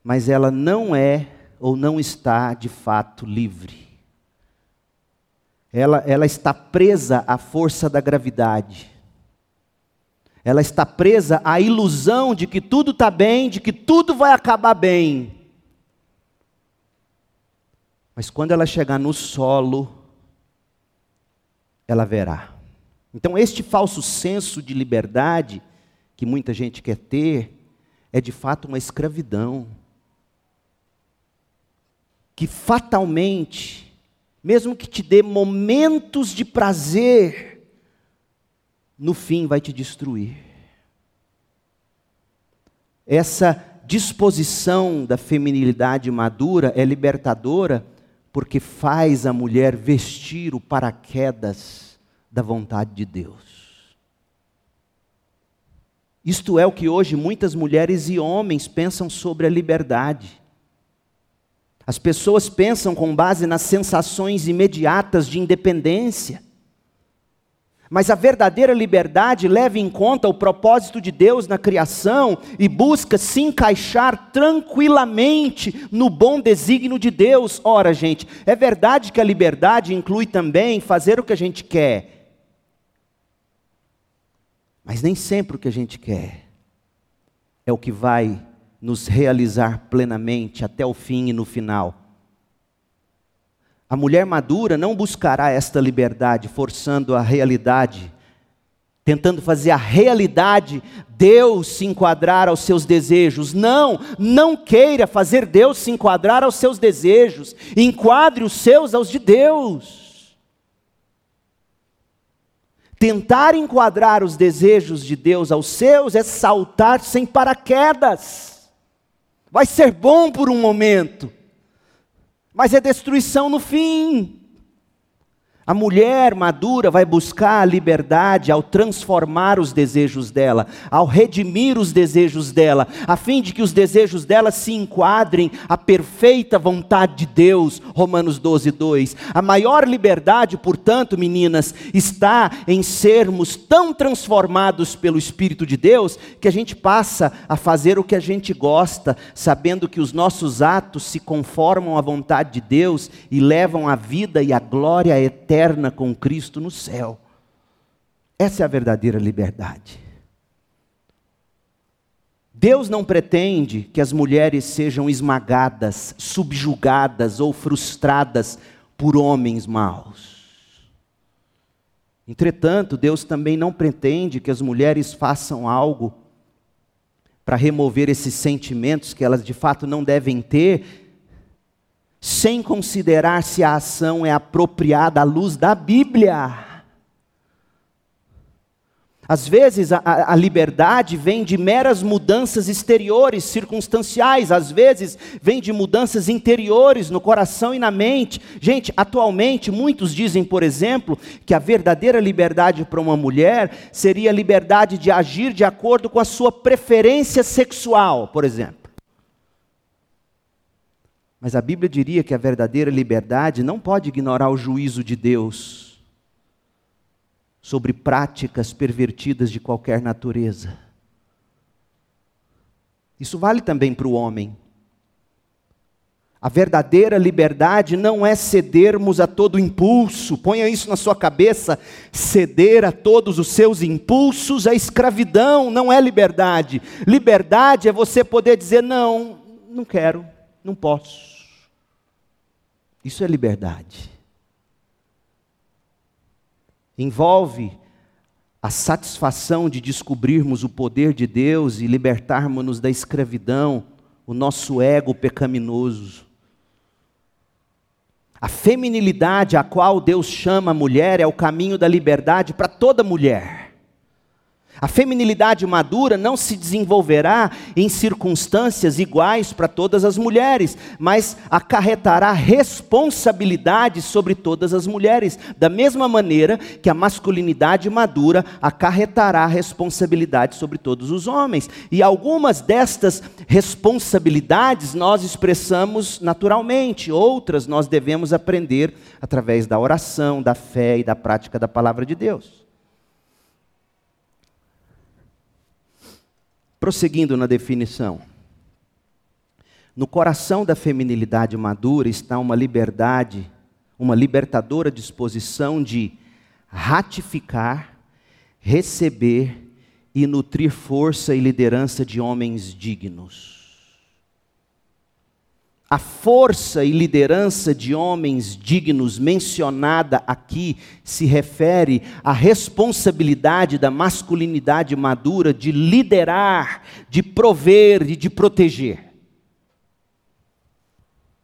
Mas ela não é ou não está de fato livre. Ela, ela está presa à força da gravidade. Ela está presa à ilusão de que tudo está bem, de que tudo vai acabar bem. Mas quando ela chegar no solo, ela verá. Então, este falso senso de liberdade que muita gente quer ter, é de fato uma escravidão. Que fatalmente, mesmo que te dê momentos de prazer, no fim vai te destruir. Essa disposição da feminilidade madura é libertadora porque faz a mulher vestir o paraquedas da vontade de Deus. Isto é o que hoje muitas mulheres e homens pensam sobre a liberdade. As pessoas pensam com base nas sensações imediatas de independência. Mas a verdadeira liberdade leva em conta o propósito de Deus na criação e busca se encaixar tranquilamente no bom desígnio de Deus. Ora, gente, é verdade que a liberdade inclui também fazer o que a gente quer. Mas nem sempre o que a gente quer é o que vai nos realizar plenamente até o fim e no final. A mulher madura não buscará esta liberdade forçando a realidade, tentando fazer a realidade Deus se enquadrar aos seus desejos. Não, não queira fazer Deus se enquadrar aos seus desejos. Enquadre os seus aos de Deus. Tentar enquadrar os desejos de Deus aos seus é saltar sem paraquedas. Vai ser bom por um momento, mas é destruição no fim. A mulher madura vai buscar a liberdade ao transformar os desejos dela, ao redimir os desejos dela, a fim de que os desejos dela se enquadrem à perfeita vontade de Deus. Romanos 12, 2. A maior liberdade, portanto, meninas, está em sermos tão transformados pelo Espírito de Deus que a gente passa a fazer o que a gente gosta, sabendo que os nossos atos se conformam à vontade de Deus e levam a vida e a glória eterna eterna com Cristo no céu. Essa é a verdadeira liberdade. Deus não pretende que as mulheres sejam esmagadas, subjugadas ou frustradas por homens maus. Entretanto, Deus também não pretende que as mulheres façam algo para remover esses sentimentos que elas de fato não devem ter, sem considerar se a ação é apropriada à luz da Bíblia. Às vezes a, a, liberdade vem de meras mudanças exteriores, circunstanciais, às vezes vem de mudanças interiores no coração e na mente. Gente, atualmente muitos dizem, por exemplo, que a verdadeira liberdade para uma mulher seria a liberdade de agir de acordo com a sua preferência sexual, por exemplo. Mas a Bíblia diria que a verdadeira liberdade não pode ignorar o juízo de Deus sobre práticas pervertidas de qualquer natureza. Isso vale também para o homem. A verdadeira liberdade não é cedermos a todo impulso, ponha isso na sua cabeça. Ceder a todos os seus impulsos é escravidão, não é liberdade. Liberdade é você poder dizer: não, não quero, não posso. Isso é liberdade. Envolve a satisfação de descobrirmos o poder de Deus e libertarmos-nos da escravidão, o nosso ego pecaminoso. A feminilidade a qual Deus chama a mulher é o caminho da liberdade para toda mulher. A feminilidade madura não se desenvolverá em circunstâncias iguais para todas as mulheres, mas acarretará responsabilidade sobre todas as mulheres, da mesma maneira que a masculinidade madura acarretará responsabilidade sobre todos os homens. E algumas destas responsabilidades nós expressamos naturalmente, outras nós devemos aprender através da oração, da fé e da prática da palavra de Deus. Prosseguindo na definição. No coração da feminilidade madura está uma liberdade, uma libertadora disposição de ratificar, receber e nutrir força e liderança de homens dignos. A força e liderança de homens dignos mencionada aqui se refere à responsabilidade da masculinidade madura de liderar, de prover e de proteger.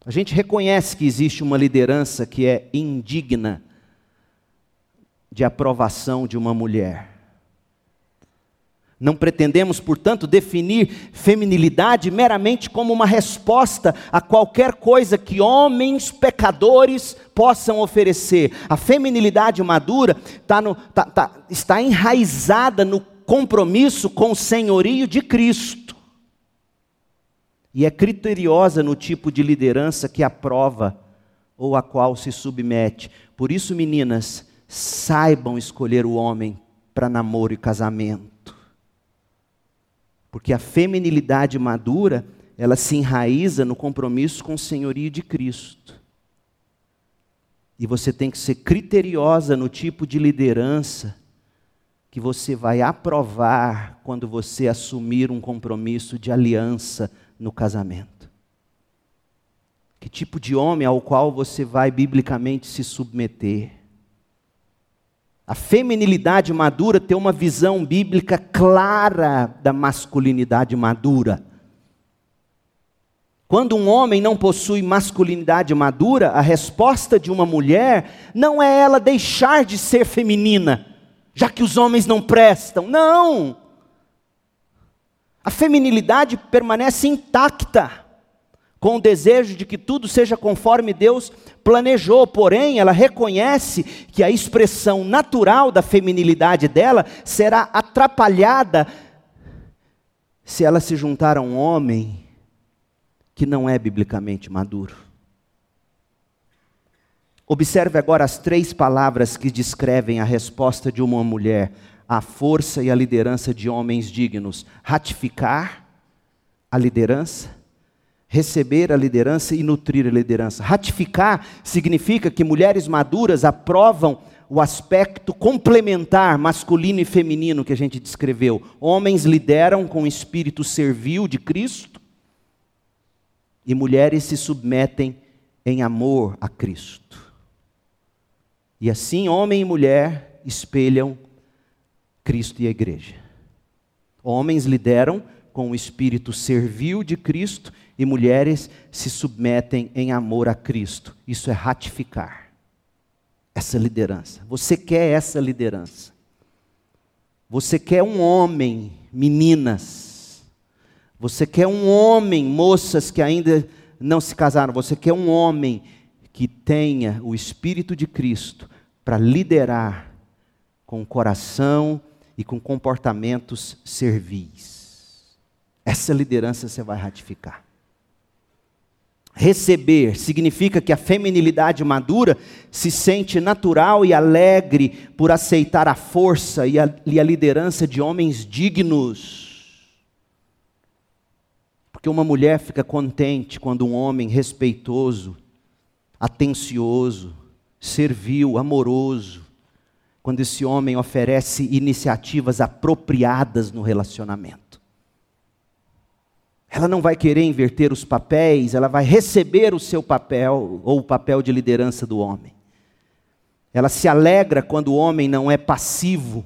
A gente reconhece que existe uma liderança que é indigna de aprovação de uma mulher. Não pretendemos, portanto, definir feminilidade meramente como uma resposta a qualquer coisa que homens pecadores possam oferecer. A feminilidade madura tá no, tá, tá, está enraizada no compromisso com o senhorio de Cristo. E é criteriosa no tipo de liderança que aprova ou a qual se submete. Por isso, meninas, saibam escolher o homem para namoro e casamento porque a feminilidade madura, ela se enraiza no compromisso com o senhorio de Cristo. E você tem que ser criteriosa no tipo de liderança que você vai aprovar quando você assumir um compromisso de aliança no casamento. Que tipo de homem ao qual você vai biblicamente se submeter? A feminilidade madura tem uma visão bíblica clara da masculinidade madura. Quando um homem não possui masculinidade madura, a resposta de uma mulher não é ela deixar de ser feminina, já que os homens não prestam. Não! A feminilidade permanece intacta com o desejo de que tudo seja conforme Deus planejou, porém, ela reconhece que a expressão natural da feminilidade dela será atrapalhada se ela se juntar a um homem que não é biblicamente maduro. Observe agora as três palavras que descrevem a resposta de uma mulher à força e à liderança de homens dignos: ratificar a liderança receber a liderança e nutrir a liderança. Ratificar significa que mulheres maduras aprovam o aspecto complementar masculino e feminino que a gente descreveu. Homens lideram com o espírito servil de Cristo e mulheres se submetem em amor a Cristo. E assim, homem e mulher espelham Cristo e a igreja. Homens lideram com o espírito servil de Cristo e mulheres se submetem em amor a Cristo. Isso é ratificar essa liderança. Você quer essa liderança. Você quer um homem, meninas. Você quer um homem, moças que ainda não se casaram. Você quer um homem que tenha o Espírito de Cristo para liderar com o coração e com comportamentos servis. Essa liderança você vai ratificar. Receber significa que a feminilidade madura se sente natural e alegre por aceitar a força e a, e a liderança de homens dignos. Porque uma mulher fica contente quando um homem respeitoso, atencioso, servil, amoroso, quando esse homem oferece iniciativas apropriadas no relacionamento. Ela não vai querer inverter os papéis, ela vai receber o seu papel, ou o papel de liderança do homem. Ela se alegra quando o homem não é passivo,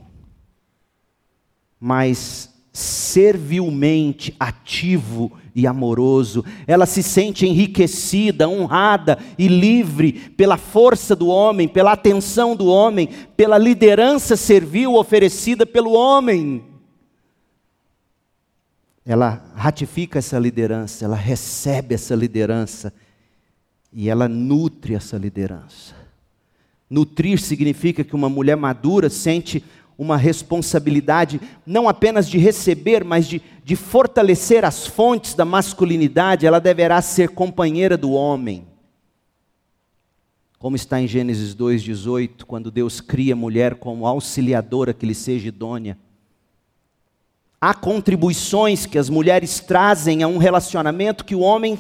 mas servilmente ativo e amoroso. Ela se sente enriquecida, honrada e livre pela força do homem, pela atenção do homem, pela liderança servil oferecida pelo homem. Ela ratifica essa liderança, ela recebe essa liderança e ela nutre essa liderança. Nutrir significa que uma mulher madura sente uma responsabilidade não apenas de receber, mas de, de fortalecer as fontes da masculinidade, ela deverá ser companheira do homem. Como está em Gênesis 2,18, quando Deus cria a mulher como auxiliadora que lhe seja idônea. Há contribuições que as mulheres trazem a um relacionamento que o homem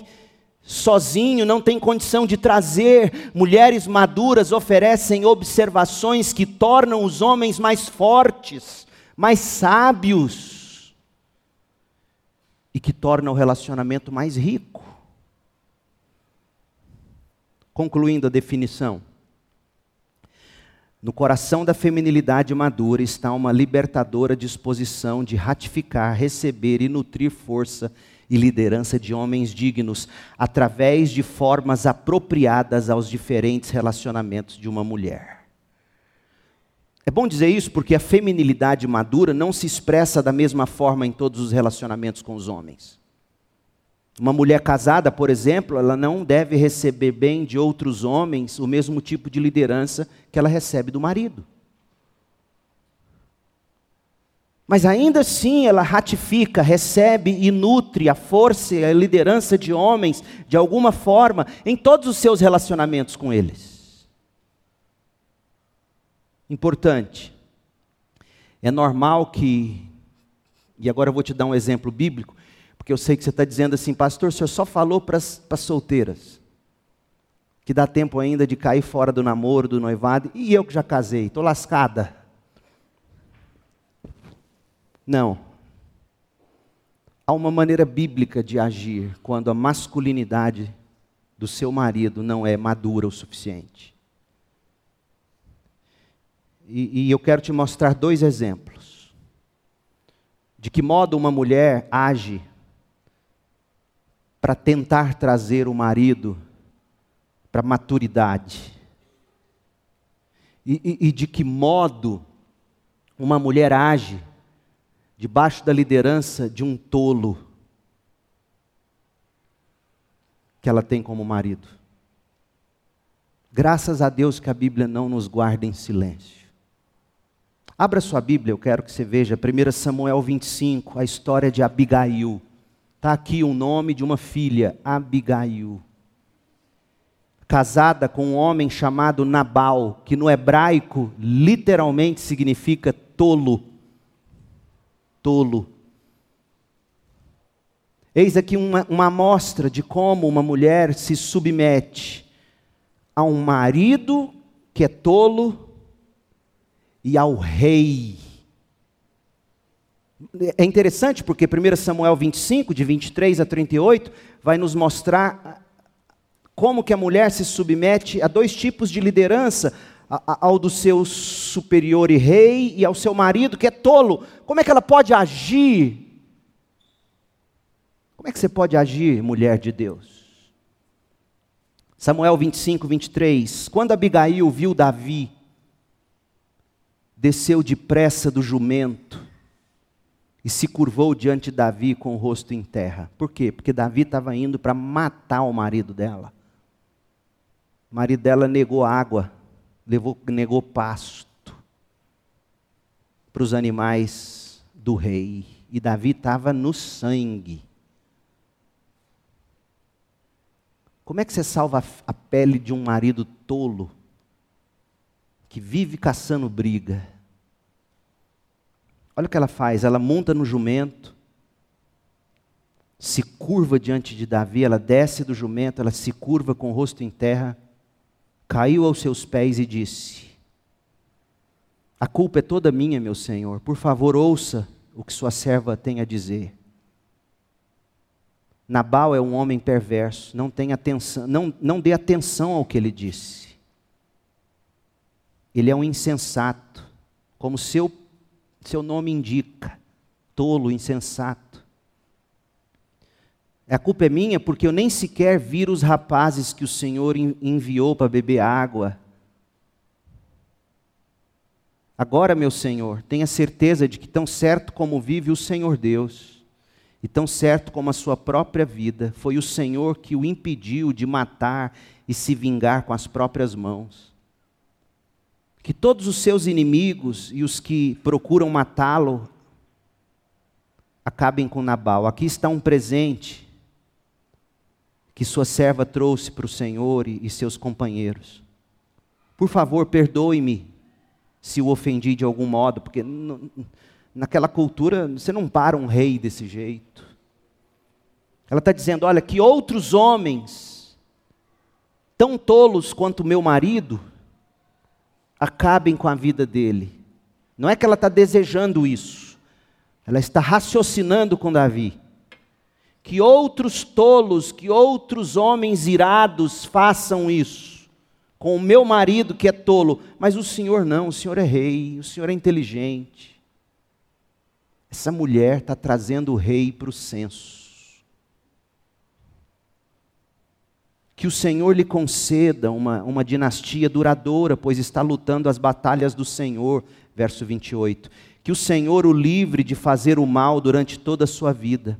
sozinho não tem condição de trazer. Mulheres maduras oferecem observações que tornam os homens mais fortes, mais sábios e que tornam o relacionamento mais rico. Concluindo a definição. No coração da feminilidade madura está uma libertadora disposição de ratificar, receber e nutrir força e liderança de homens dignos através de formas apropriadas aos diferentes relacionamentos de uma mulher. É bom dizer isso porque a feminilidade madura não se expressa da mesma forma em todos os relacionamentos com os homens. Uma mulher casada, por exemplo, ela não deve receber bem de outros homens o mesmo tipo de liderança que ela recebe do marido. Mas ainda assim ela ratifica, recebe e nutre a força e a liderança de homens, de alguma forma, em todos os seus relacionamentos com eles. Importante. É normal que, e agora eu vou te dar um exemplo bíblico, porque eu sei que você está dizendo assim, pastor, o senhor só falou para as solteiras, que dá tempo ainda de cair fora do namoro, do noivado, e eu que já casei, estou lascada. Não. Há uma maneira bíblica de agir quando a masculinidade do seu marido não é madura o suficiente. E, e, eu quero te mostrar dois exemplos. De que modo uma mulher age para tentar trazer o marido para maturidade. E, e, e de que modo uma mulher age debaixo da liderança de um tolo que ela tem como marido. Graças a Deus que a Bíblia não nos guarda em silêncio. Abra sua Bíblia, eu quero que você veja 1 Samuel 25, a história de Abigail. Está aqui o nome de uma filha, Abigail. Casada com um homem chamado Nabal, que no hebraico literalmente significa tolo tolo. Eis aqui uma, uma amostra de como uma mulher se submete a um marido que é tolo e ao rei. É interessante porque 1 Samuel 25, de 23 a 38, vai nos mostrar como que a mulher se submete a dois tipos de liderança, ao do seu superior e rei e ao seu marido que é tolo. Como é que ela pode agir? Como é que você pode agir, mulher de Deus? Samuel 25, 23. Quando Abigail viu Davi, desceu depressa do jumento e se curvou diante de Davi com o rosto em terra. Por quê? Porque Davi estava indo para matar o marido dela. O marido dela negou água levou, negou pasto para os animais do rei. E Davi estava no sangue. Como é que você salva a pele de um marido tolo que vive caçando briga? Olha o que ela faz: ela monta no jumento, se curva diante de Davi, ela desce do jumento, ela se curva com o rosto em terra caiu aos seus pés e disse: A culpa é toda minha, meu senhor. Por favor, ouça o que sua serva tem a dizer. Nabal é um homem perverso, não, tem atenção, não, não dê atenção ao que ele disse. Ele é um insensato, como seu, seu nome indica, tolo, insensato. A culpa é minha porque eu nem sequer vi os rapazes que o Senhor enviou para beber água. Agora, meu Senhor, tenha certeza de que, tão certo como vive o Senhor Deus, e tão certo como a sua própria vida, foi o Senhor que o impediu de matar e se vingar com as próprias mãos. Que todos os seus inimigos e os que procuram matá-lo acabem com Nabal. Aqui está um presente que sua serva trouxe para o Senhor e seus companheiros. Por favor, perdoe-me se o ofendi de algum modo, porque naquela cultura você não para um rei desse jeito. Ela está dizendo: olha, que outros homens, tão tolos quanto meu marido, acabem com a vida dele. Não é que ela está desejando isso, ela está raciocinando com Davi. Que outros tolos, que outros homens irados façam isso com o meu marido que é tolo, mas o Senhor não, o Senhor é rei, o Senhor é inteligente. Essa mulher está trazendo o rei para o senso. Que o Senhor lhe conceda uma, uma dinastia duradoura, pois está lutando as batalhas do Senhor. Verso 28. Que o Senhor o livre de fazer o mal durante toda a sua vida.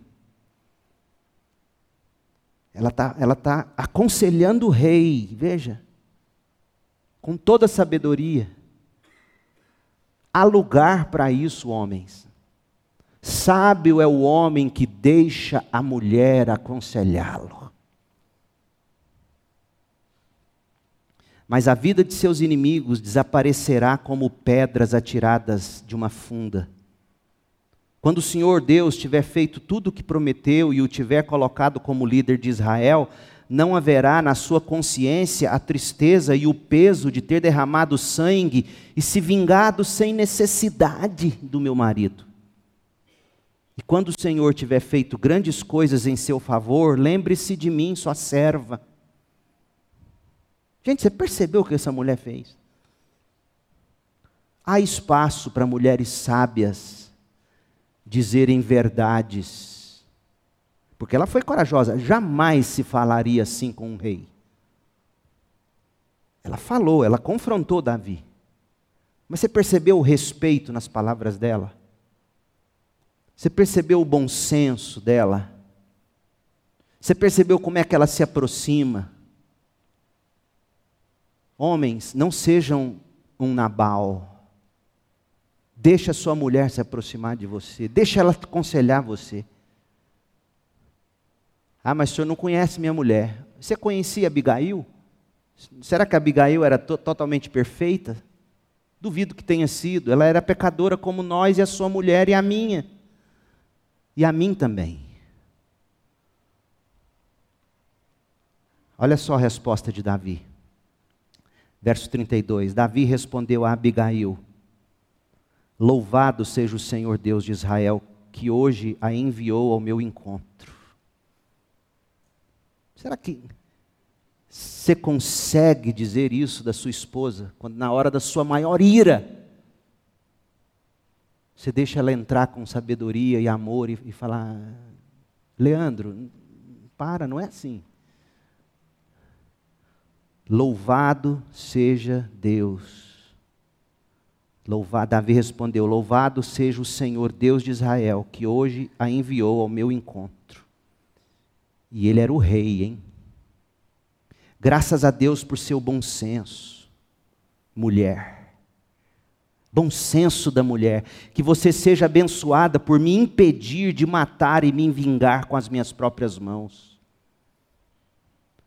Ela está ela tá aconselhando o rei, veja com toda sabedoria. Há lugar para isso, homens. Sábio é o homem que deixa a mulher aconselhá-lo. Mas a vida de seus inimigos desaparecerá como pedras atiradas de uma funda. Quando o Senhor Deus tiver feito tudo o que prometeu e o tiver colocado como líder de Israel, não haverá na sua consciência a tristeza e o peso de ter derramado sangue e se vingado sem necessidade do meu marido. E quando o Senhor tiver feito grandes coisas em seu favor, lembre-se de mim, sua serva. Gente, você percebeu o que essa mulher fez? Há espaço para mulheres sábias dizerem verdades porque ela foi corajosa, jamais se falaria assim com um rei. Ela falou, ela confrontou Davi. Mas você percebeu o respeito nas palavras dela? Você percebeu o bom senso dela? Você percebeu como é que ela se aproxima? Homens, não sejam um Nabal. Deixa a sua mulher se aproximar de você, deixa ela aconselhar você. Ah, mas o senhor não conhece minha mulher. Você conhecia Abigail? Será que Abigail era to totalmente perfeita? Duvido que tenha sido. Ela era pecadora como nós e a sua mulher e a minha. E a mim também. Olha só a resposta de Davi. Verso 32. Davi respondeu a Abigail: Louvado seja o Senhor Deus de Israel, que hoje a enviou ao meu encontro Será que você consegue dizer isso da sua esposa, quando na hora da sua maior ira, você deixa ela entrar com sabedoria e amor e, e falar: Leandro, para, não é assim. Louvado seja Deus. Louvado, Davi respondeu: Louvado seja o Senhor Deus de Israel, que hoje a enviou ao meu encontro. E ele era o rei, hein? Graças a Deus por seu bom senso, mulher. Bom senso da mulher. Que você seja abençoada por me impedir de matar e me vingar com as minhas próprias mãos.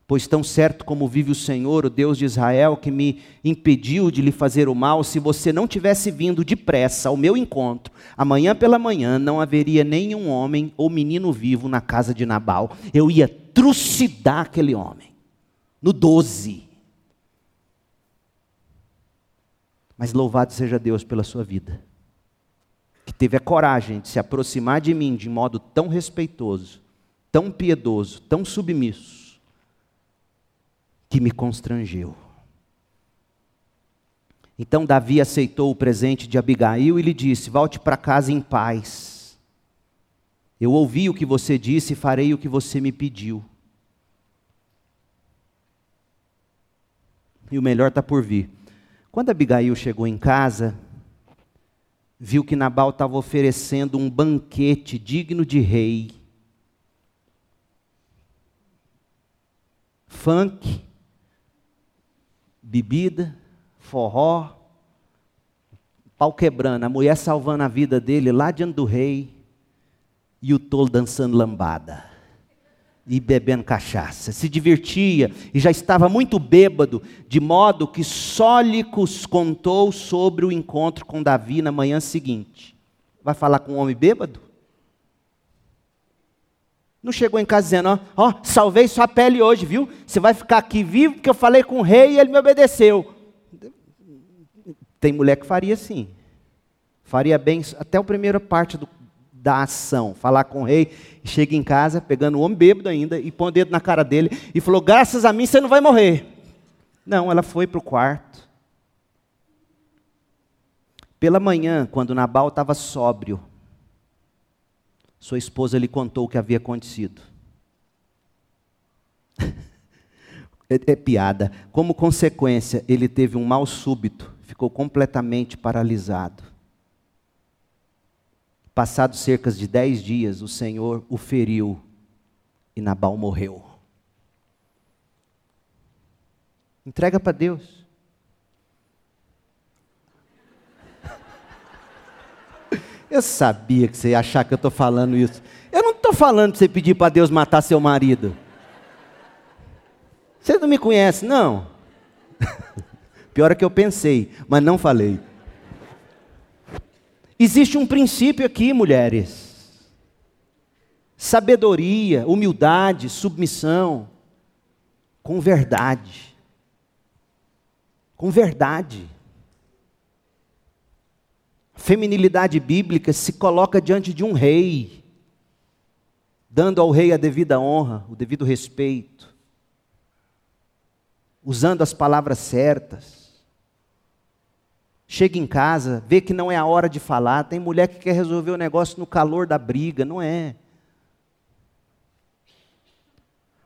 Pois tão certo como vive o Senhor, o Deus de Israel, que me impediu de lhe fazer o mal, se você não tivesse vindo depressa ao meu encontro, amanhã pela manhã não haveria nenhum homem ou menino vivo na casa de Nabal. Eu ia trucidar aquele homem. No 12. Mas louvado seja Deus pela sua vida, que teve a coragem de se aproximar de mim de modo tão respeitoso, tão piedoso, tão submisso que me constrangeu. Então Davi aceitou o presente de Abigail e lhe disse: Volte para casa em paz. Eu ouvi o que você disse e farei o que você me pediu. E o melhor está por vir. Quando Abigail chegou em casa, viu que Nabal estava oferecendo um banquete digno de rei. Funk, bebida, forró, pau quebrando, a mulher salvando a vida dele lá diante do rei e o tolo dançando lambada e bebendo cachaça. Se divertia e já estava muito bêbado, de modo que só contou sobre o encontro com Davi na manhã seguinte. Vai falar com um homem bêbado? Não chegou em casa dizendo, ó, ó, salvei sua pele hoje, viu? Você vai ficar aqui vivo porque eu falei com o rei e ele me obedeceu. Tem mulher que faria assim. Faria bem até a primeira parte do, da ação. Falar com o rei, chega em casa, pegando o homem bêbado ainda, e põe o dedo na cara dele, e falou: Graças a mim você não vai morrer. Não, ela foi para o quarto. Pela manhã, quando Nabal estava sóbrio, sua esposa lhe contou o que havia acontecido. é, é piada. Como consequência, ele teve um mal súbito, ficou completamente paralisado. Passados cerca de dez dias, o Senhor o feriu e Nabal morreu. Entrega para Deus. Eu sabia que você ia achar que eu estou falando isso. Eu não estou falando para você pedir para Deus matar seu marido. Você não me conhece, não? Pior é que eu pensei, mas não falei. Existe um princípio aqui, mulheres: sabedoria, humildade, submissão, com verdade. Com verdade. Feminilidade bíblica se coloca diante de um rei, dando ao rei a devida honra, o devido respeito, usando as palavras certas chega em casa, vê que não é a hora de falar. Tem mulher que quer resolver o negócio no calor da briga, não é.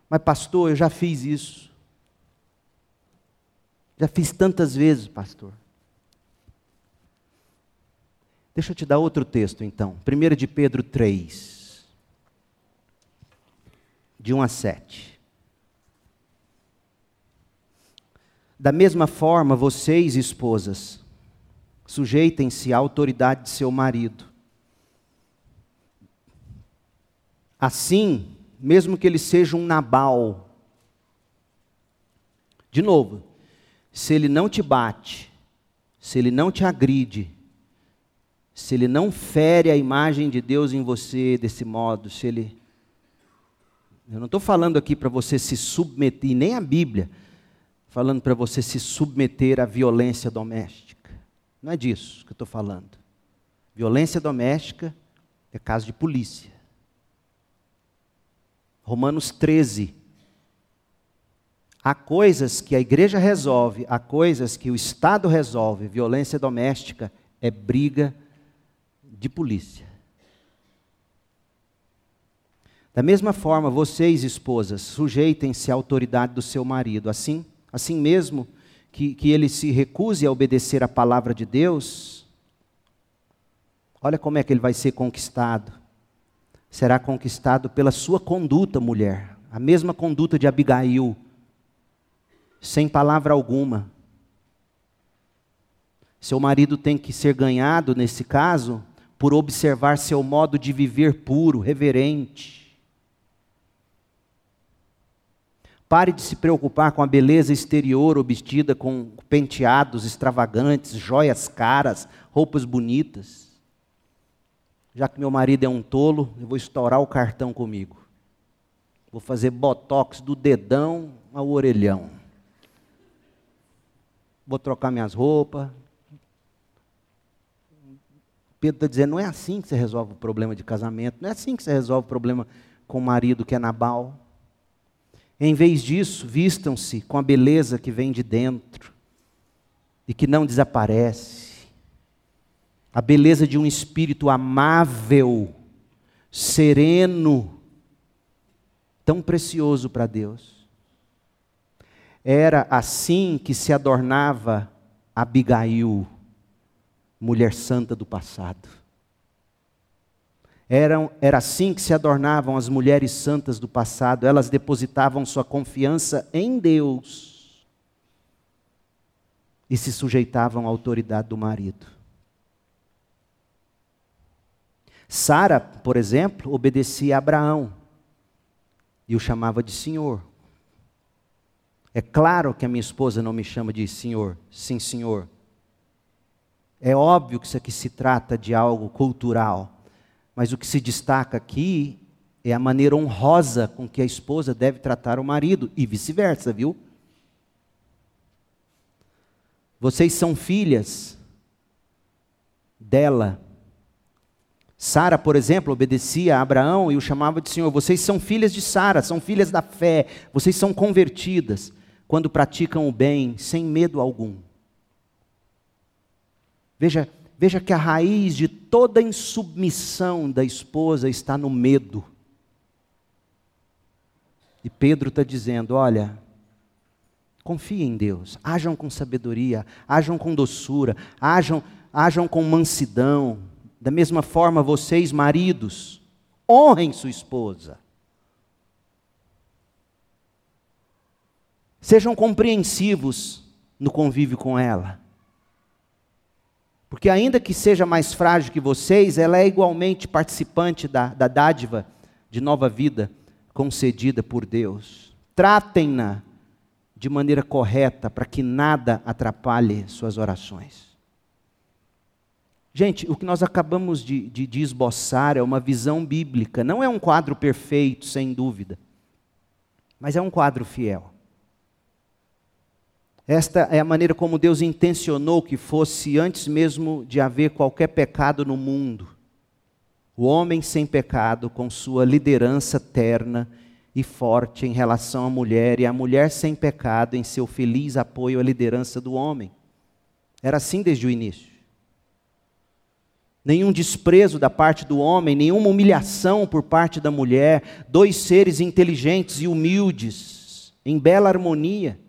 Mas, pastor, eu já fiz isso. Já fiz tantas vezes, pastor. Deixa eu te dar outro texto, então. 1 de Pedro 3, de 1 a 7. Da mesma forma, vocês, esposas, Sujeitem-se à autoridade de seu marido. Assim, mesmo que ele seja um Nabal. De novo, se ele não te bate, se ele não te agride, se ele não fere a imagem de Deus em você desse modo, se ele. Eu não estou falando aqui para você se submeter, nem a Bíblia, falando para você se submeter à violência doméstica. Não é disso que eu estou falando. Violência doméstica é caso de polícia. Romanos 13. Há coisas que a igreja resolve, há coisas que o Estado resolve. Violência doméstica é briga de polícia. Da mesma forma, vocês, esposas, sujeitem-se à autoridade do seu marido. Assim, assim mesmo, que, que ele se recuse a obedecer a palavra de Deus, olha como é que ele vai ser conquistado. Será conquistado pela sua conduta, mulher, a mesma conduta de Abigail, sem palavra alguma. Seu marido tem que ser ganhado, nesse caso, por observar seu modo de viver puro, reverente Pare de se preocupar com a beleza exterior obtida com penteados extravagantes, joias caras, roupas bonitas. Já que meu marido é um tolo, eu vou estourar o cartão comigo. Vou fazer botox do dedão ao orelhão. Vou trocar minhas roupas. Pedro está dizendo: não é assim que você resolve o problema de casamento, não é assim que você resolve o problema com o marido que é Nabal. Em vez disso, vistam-se com a beleza que vem de dentro e que não desaparece. A beleza de um espírito amável, sereno, tão precioso para Deus. Era assim que se adornava Abigail, mulher santa do passado. Era, era assim que se adornavam as mulheres santas do passado, elas depositavam sua confiança em Deus e se sujeitavam à autoridade do marido. Sara, por exemplo, obedecia a Abraão e o chamava de senhor. É claro que a minha esposa não me chama de senhor, sim, senhor. É óbvio que isso aqui se trata de algo cultural, mas o que se destaca aqui é a maneira honrosa com que a esposa deve tratar o marido e vice-versa, viu? Vocês são filhas dela Sara, por exemplo, obedecia a Abraão e o chamava de Senhor. Vocês são filhas de Sara, são filhas da fé, vocês são convertidas quando praticam o bem sem medo algum. Veja, veja que a raiz de toda insubmissão da esposa está no medo. E Pedro está dizendo: olha, confiem em Deus, ajam com sabedoria, ajam com doçura, ajam, ajam com mansidão da mesma forma, vocês, maridos, honrem sua esposa. Sejam compreensivos no convívio com ela. Porque, ainda que seja mais frágil que vocês, ela é igualmente participante da, da dádiva de nova vida concedida por Deus. Tratem-na de maneira correta para que nada atrapalhe suas orações. Gente, o que nós acabamos de, de, de, esboçar é uma visão bíblica. Não é um quadro perfeito, sem dúvida, mas é um quadro fiel. Esta é a maneira como Deus intencionou que fosse antes mesmo de haver qualquer pecado no mundo. O homem sem pecado, com sua liderança terna e forte em relação à mulher, e a mulher sem pecado em seu feliz apoio à liderança do homem. Era assim desde o início nenhum desprezo da parte do homem, nenhuma humilhação por parte da mulher, dois seres inteligentes e humildes, em bela harmonia,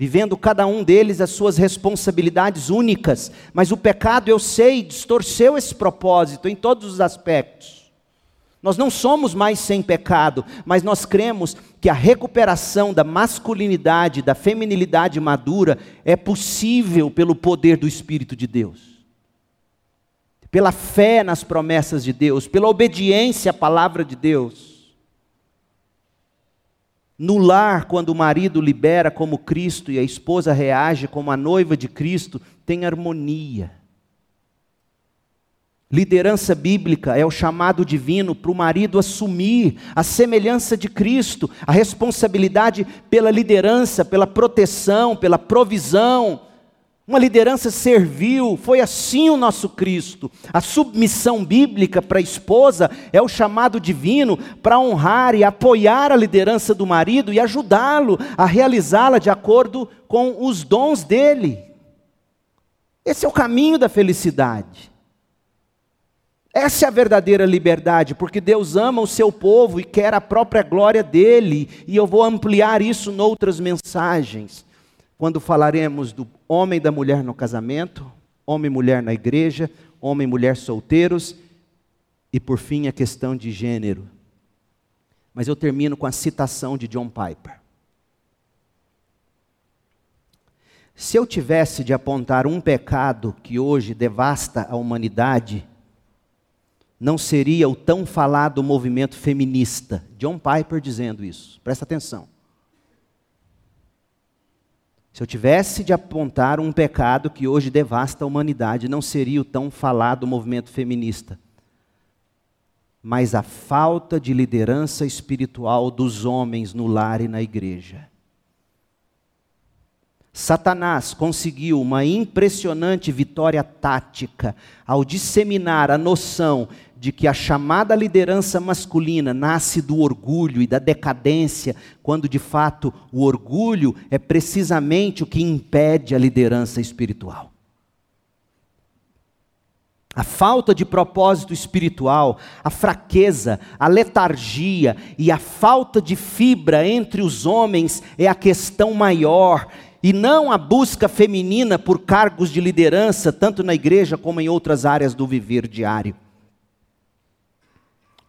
vivendo cada um deles as suas responsabilidades únicas, mas o pecado, eu sei, distorceu esse propósito em todos os aspectos. Nós não somos mais sem pecado, mas nós cremos que a recuperação da masculinidade, da feminilidade madura é possível pelo poder do Espírito de Deus pela fé nas promessas de Deus, pela obediência à palavra de Deus. No lar, quando o marido libera como Cristo e a esposa reage como a noiva de Cristo, tem harmonia. Liderança bíblica é o chamado divino para o marido assumir a semelhança de Cristo, a responsabilidade pela liderança, pela proteção, pela provisão, uma liderança servil, foi assim o nosso Cristo. A submissão bíblica para a esposa é o chamado divino para honrar e apoiar a liderança do marido e ajudá-lo a realizá-la de acordo com os dons dele. Esse é o caminho da felicidade. Essa é a verdadeira liberdade, porque Deus ama o seu povo e quer a própria glória dele, e eu vou ampliar isso noutras mensagens quando falaremos do homem e da mulher no casamento, homem e mulher na igreja, homem e mulher solteiros, e por fim a questão de gênero. Mas eu termino com a citação de John Piper. Se eu tivesse de apontar um pecado que hoje devasta a humanidade, não seria o tão falado movimento feminista. John Piper dizendo isso. Presta atenção. Se eu tivesse de apontar um pecado que hoje devasta a humanidade, não seria o tão falado movimento feminista, mas a falta de liderança espiritual dos homens no lar e na igreja. Satanás conseguiu uma impressionante vitória tática ao disseminar a noção de que a chamada liderança masculina nasce do orgulho e da decadência, quando de fato o orgulho é precisamente o que impede a liderança espiritual. A falta de propósito espiritual, a fraqueza, a letargia e a falta de fibra entre os homens é a questão maior, e não a busca feminina por cargos de liderança, tanto na igreja como em outras áreas do viver diário.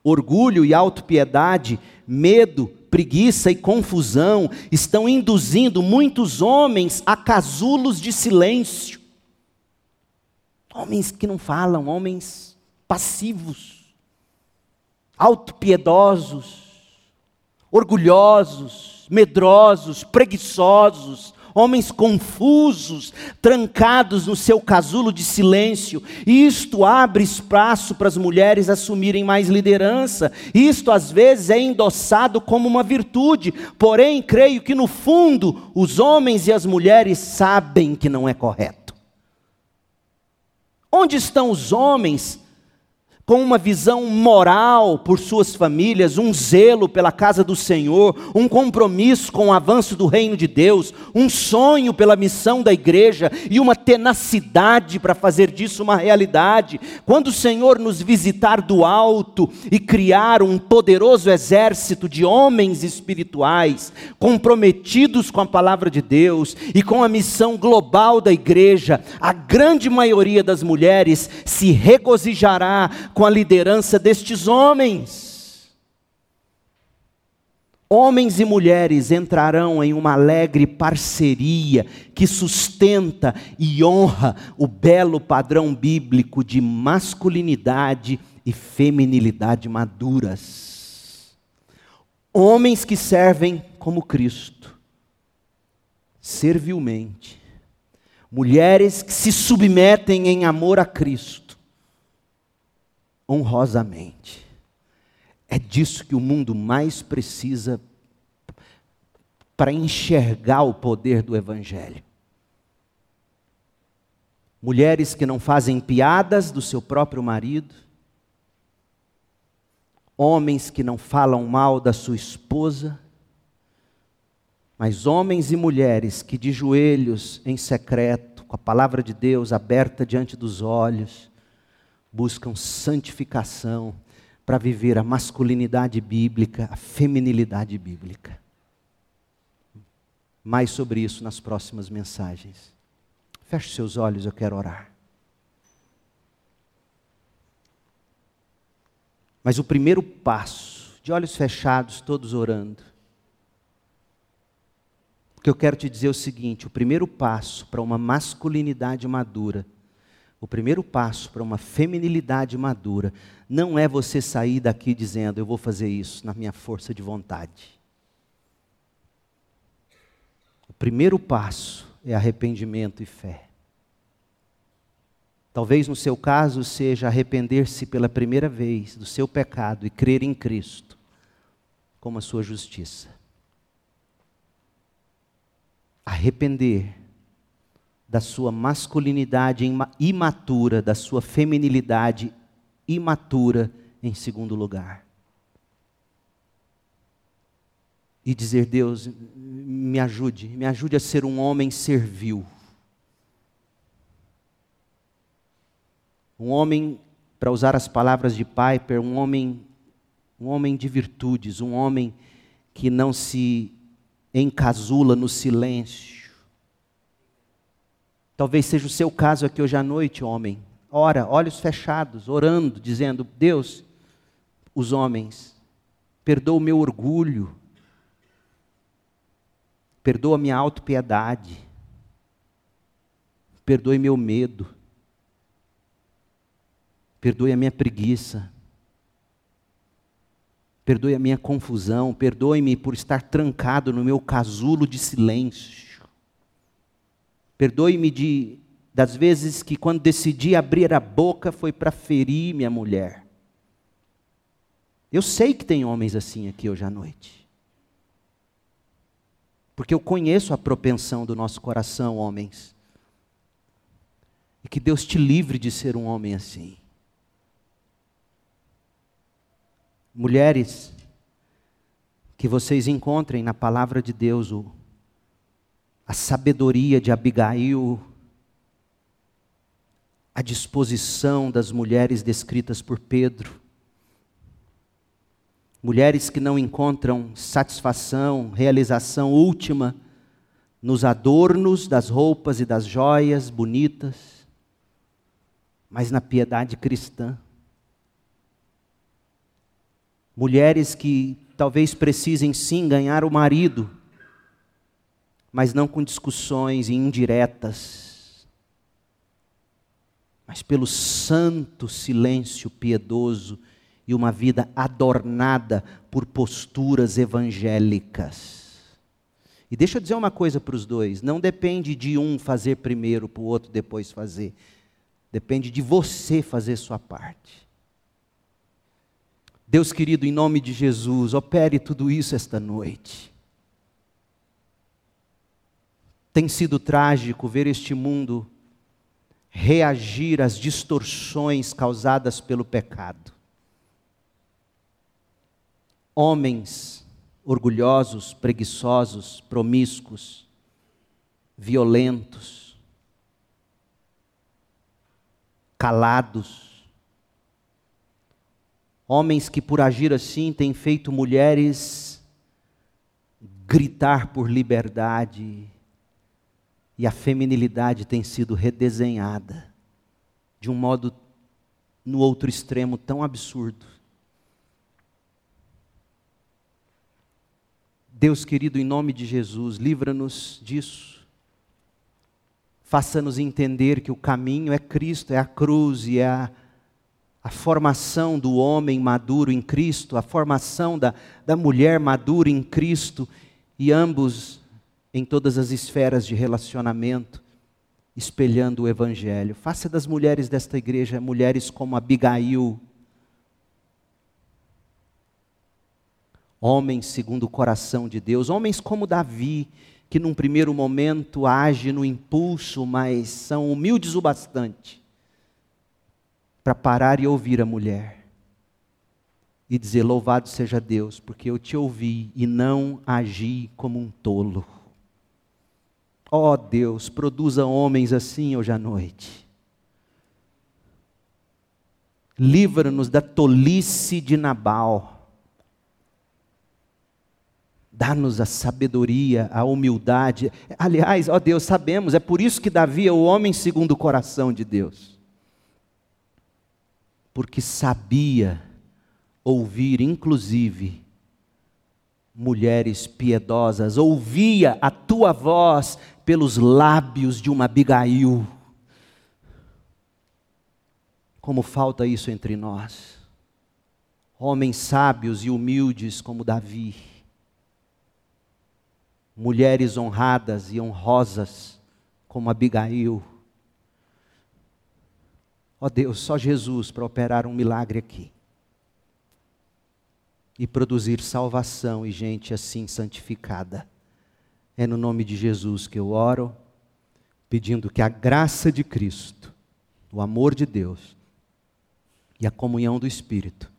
Orgulho e autopiedade, medo, preguiça e confusão estão induzindo muitos homens a casulos de silêncio. Homens que não falam, homens passivos, autopiedosos, orgulhosos, medrosos, preguiçosos, homens confusos, trancados no seu casulo de silêncio. Isto abre espaço para as mulheres assumirem mais liderança. Isto às vezes é endossado como uma virtude, porém creio que no fundo os homens e as mulheres sabem que não é correto. Onde estão os homens com uma visão moral por suas famílias, um zelo pela casa do Senhor, um compromisso com o avanço do reino de Deus, um sonho pela missão da igreja e uma tenacidade para fazer disso uma realidade. Quando o Senhor nos visitar do alto e criar um poderoso exército de homens espirituais, comprometidos com a palavra de Deus e com a missão global da igreja, a grande maioria das mulheres se regozijará com a liderança destes homens. Homens e mulheres entrarão em uma alegre parceria que sustenta e honra o belo padrão bíblico de masculinidade e feminilidade maduras. Homens que servem como Cristo, servilmente. Mulheres que se submetem em amor a Cristo honrosamente. É disso que o mundo mais precisa para enxergar o poder do Evangelho. Mulheres que não fazem piadas do seu próprio marido, homens que não falam mal da sua esposa, mas homens e mulheres que de joelhos em secreto, com a palavra de Deus aberta diante dos olhos, buscam santificação para viver a masculinidade bíblica, a feminilidade bíblica. Mais sobre isso nas próximas mensagens. Feche seus olhos, eu quero orar. Mas o primeiro passo, de olhos fechados, todos orando, porque eu quero te dizer o seguinte: o primeiro passo para uma masculinidade madura o primeiro passo para uma feminilidade madura não é você sair daqui dizendo, eu vou fazer isso na minha força de vontade. O primeiro passo é arrependimento e fé. Talvez no seu caso seja arrepender-se pela primeira vez do seu pecado e crer em Cristo como a sua justiça. Arrepender da sua masculinidade imatura, da sua feminilidade imatura, em segundo lugar. E dizer: Deus, me ajude, me ajude a ser um homem servil. Um homem, para usar as palavras de Piper, um homem, um homem de virtudes, um homem que não se encasula no silêncio Talvez seja o seu caso aqui hoje à noite, homem. Ora, olhos fechados, orando, dizendo: Deus, os homens, perdoa o meu orgulho, perdoa a minha autopiedade, perdoe meu medo, perdoe a minha preguiça, perdoe a minha confusão, perdoe-me por estar trancado no meu casulo de silêncio. Perdoe-me de das vezes que quando decidi abrir a boca foi para ferir minha mulher. Eu sei que tem homens assim aqui hoje à noite. Porque eu conheço a propensão do nosso coração, homens. E que Deus te livre de ser um homem assim. Mulheres, que vocês encontrem na palavra de Deus o a sabedoria de Abigail, à disposição das mulheres descritas por Pedro. Mulheres que não encontram satisfação, realização última nos adornos das roupas e das joias bonitas, mas na piedade cristã. Mulheres que talvez precisem sim ganhar o marido, mas não com discussões e indiretas, mas pelo santo silêncio piedoso e uma vida adornada por posturas evangélicas. E deixa eu dizer uma coisa para os dois: não depende de um fazer primeiro para o outro depois fazer. Depende de você fazer sua parte. Deus querido, em nome de Jesus, opere tudo isso esta noite. Tem sido trágico ver este mundo reagir às distorções causadas pelo pecado. Homens orgulhosos, preguiçosos, promíscuos, violentos, calados, Homens que, por agir assim, têm feito mulheres gritar por liberdade, e a feminilidade tem sido redesenhada de um modo, no outro extremo, tão absurdo. Deus querido, em nome de Jesus, livra-nos disso. Faça-nos entender que o caminho é Cristo, é a cruz e é a a formação do homem maduro em Cristo, a formação da, da mulher madura em Cristo, e ambos em todas as esferas de relacionamento, espelhando o Evangelho. Faça das mulheres desta igreja mulheres como Abigail, homens segundo o coração de Deus, homens como Davi, que num primeiro momento age no impulso, mas são humildes o bastante para parar e ouvir a mulher e dizer: Louvado seja Deus, porque eu te ouvi e não agi como um tolo. Ó oh Deus, produza homens assim hoje à noite. Livra-nos da tolice de Nabal. Dá-nos a sabedoria, a humildade. Aliás, ó Deus, sabemos, é por isso que Davi é o homem segundo o coração de Deus porque sabia ouvir, inclusive, mulheres piedosas, ouvia a tua voz pelos lábios de uma Abigail. Como falta isso entre nós. Homens sábios e humildes como Davi. Mulheres honradas e honrosas como Abigail. Ó oh Deus, só Jesus para operar um milagre aqui. E produzir salvação e gente assim santificada. É no nome de Jesus que eu oro, pedindo que a graça de Cristo, o amor de Deus e a comunhão do Espírito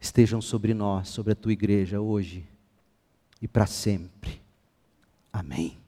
estejam sobre nós, sobre a tua igreja hoje e para sempre. Amém.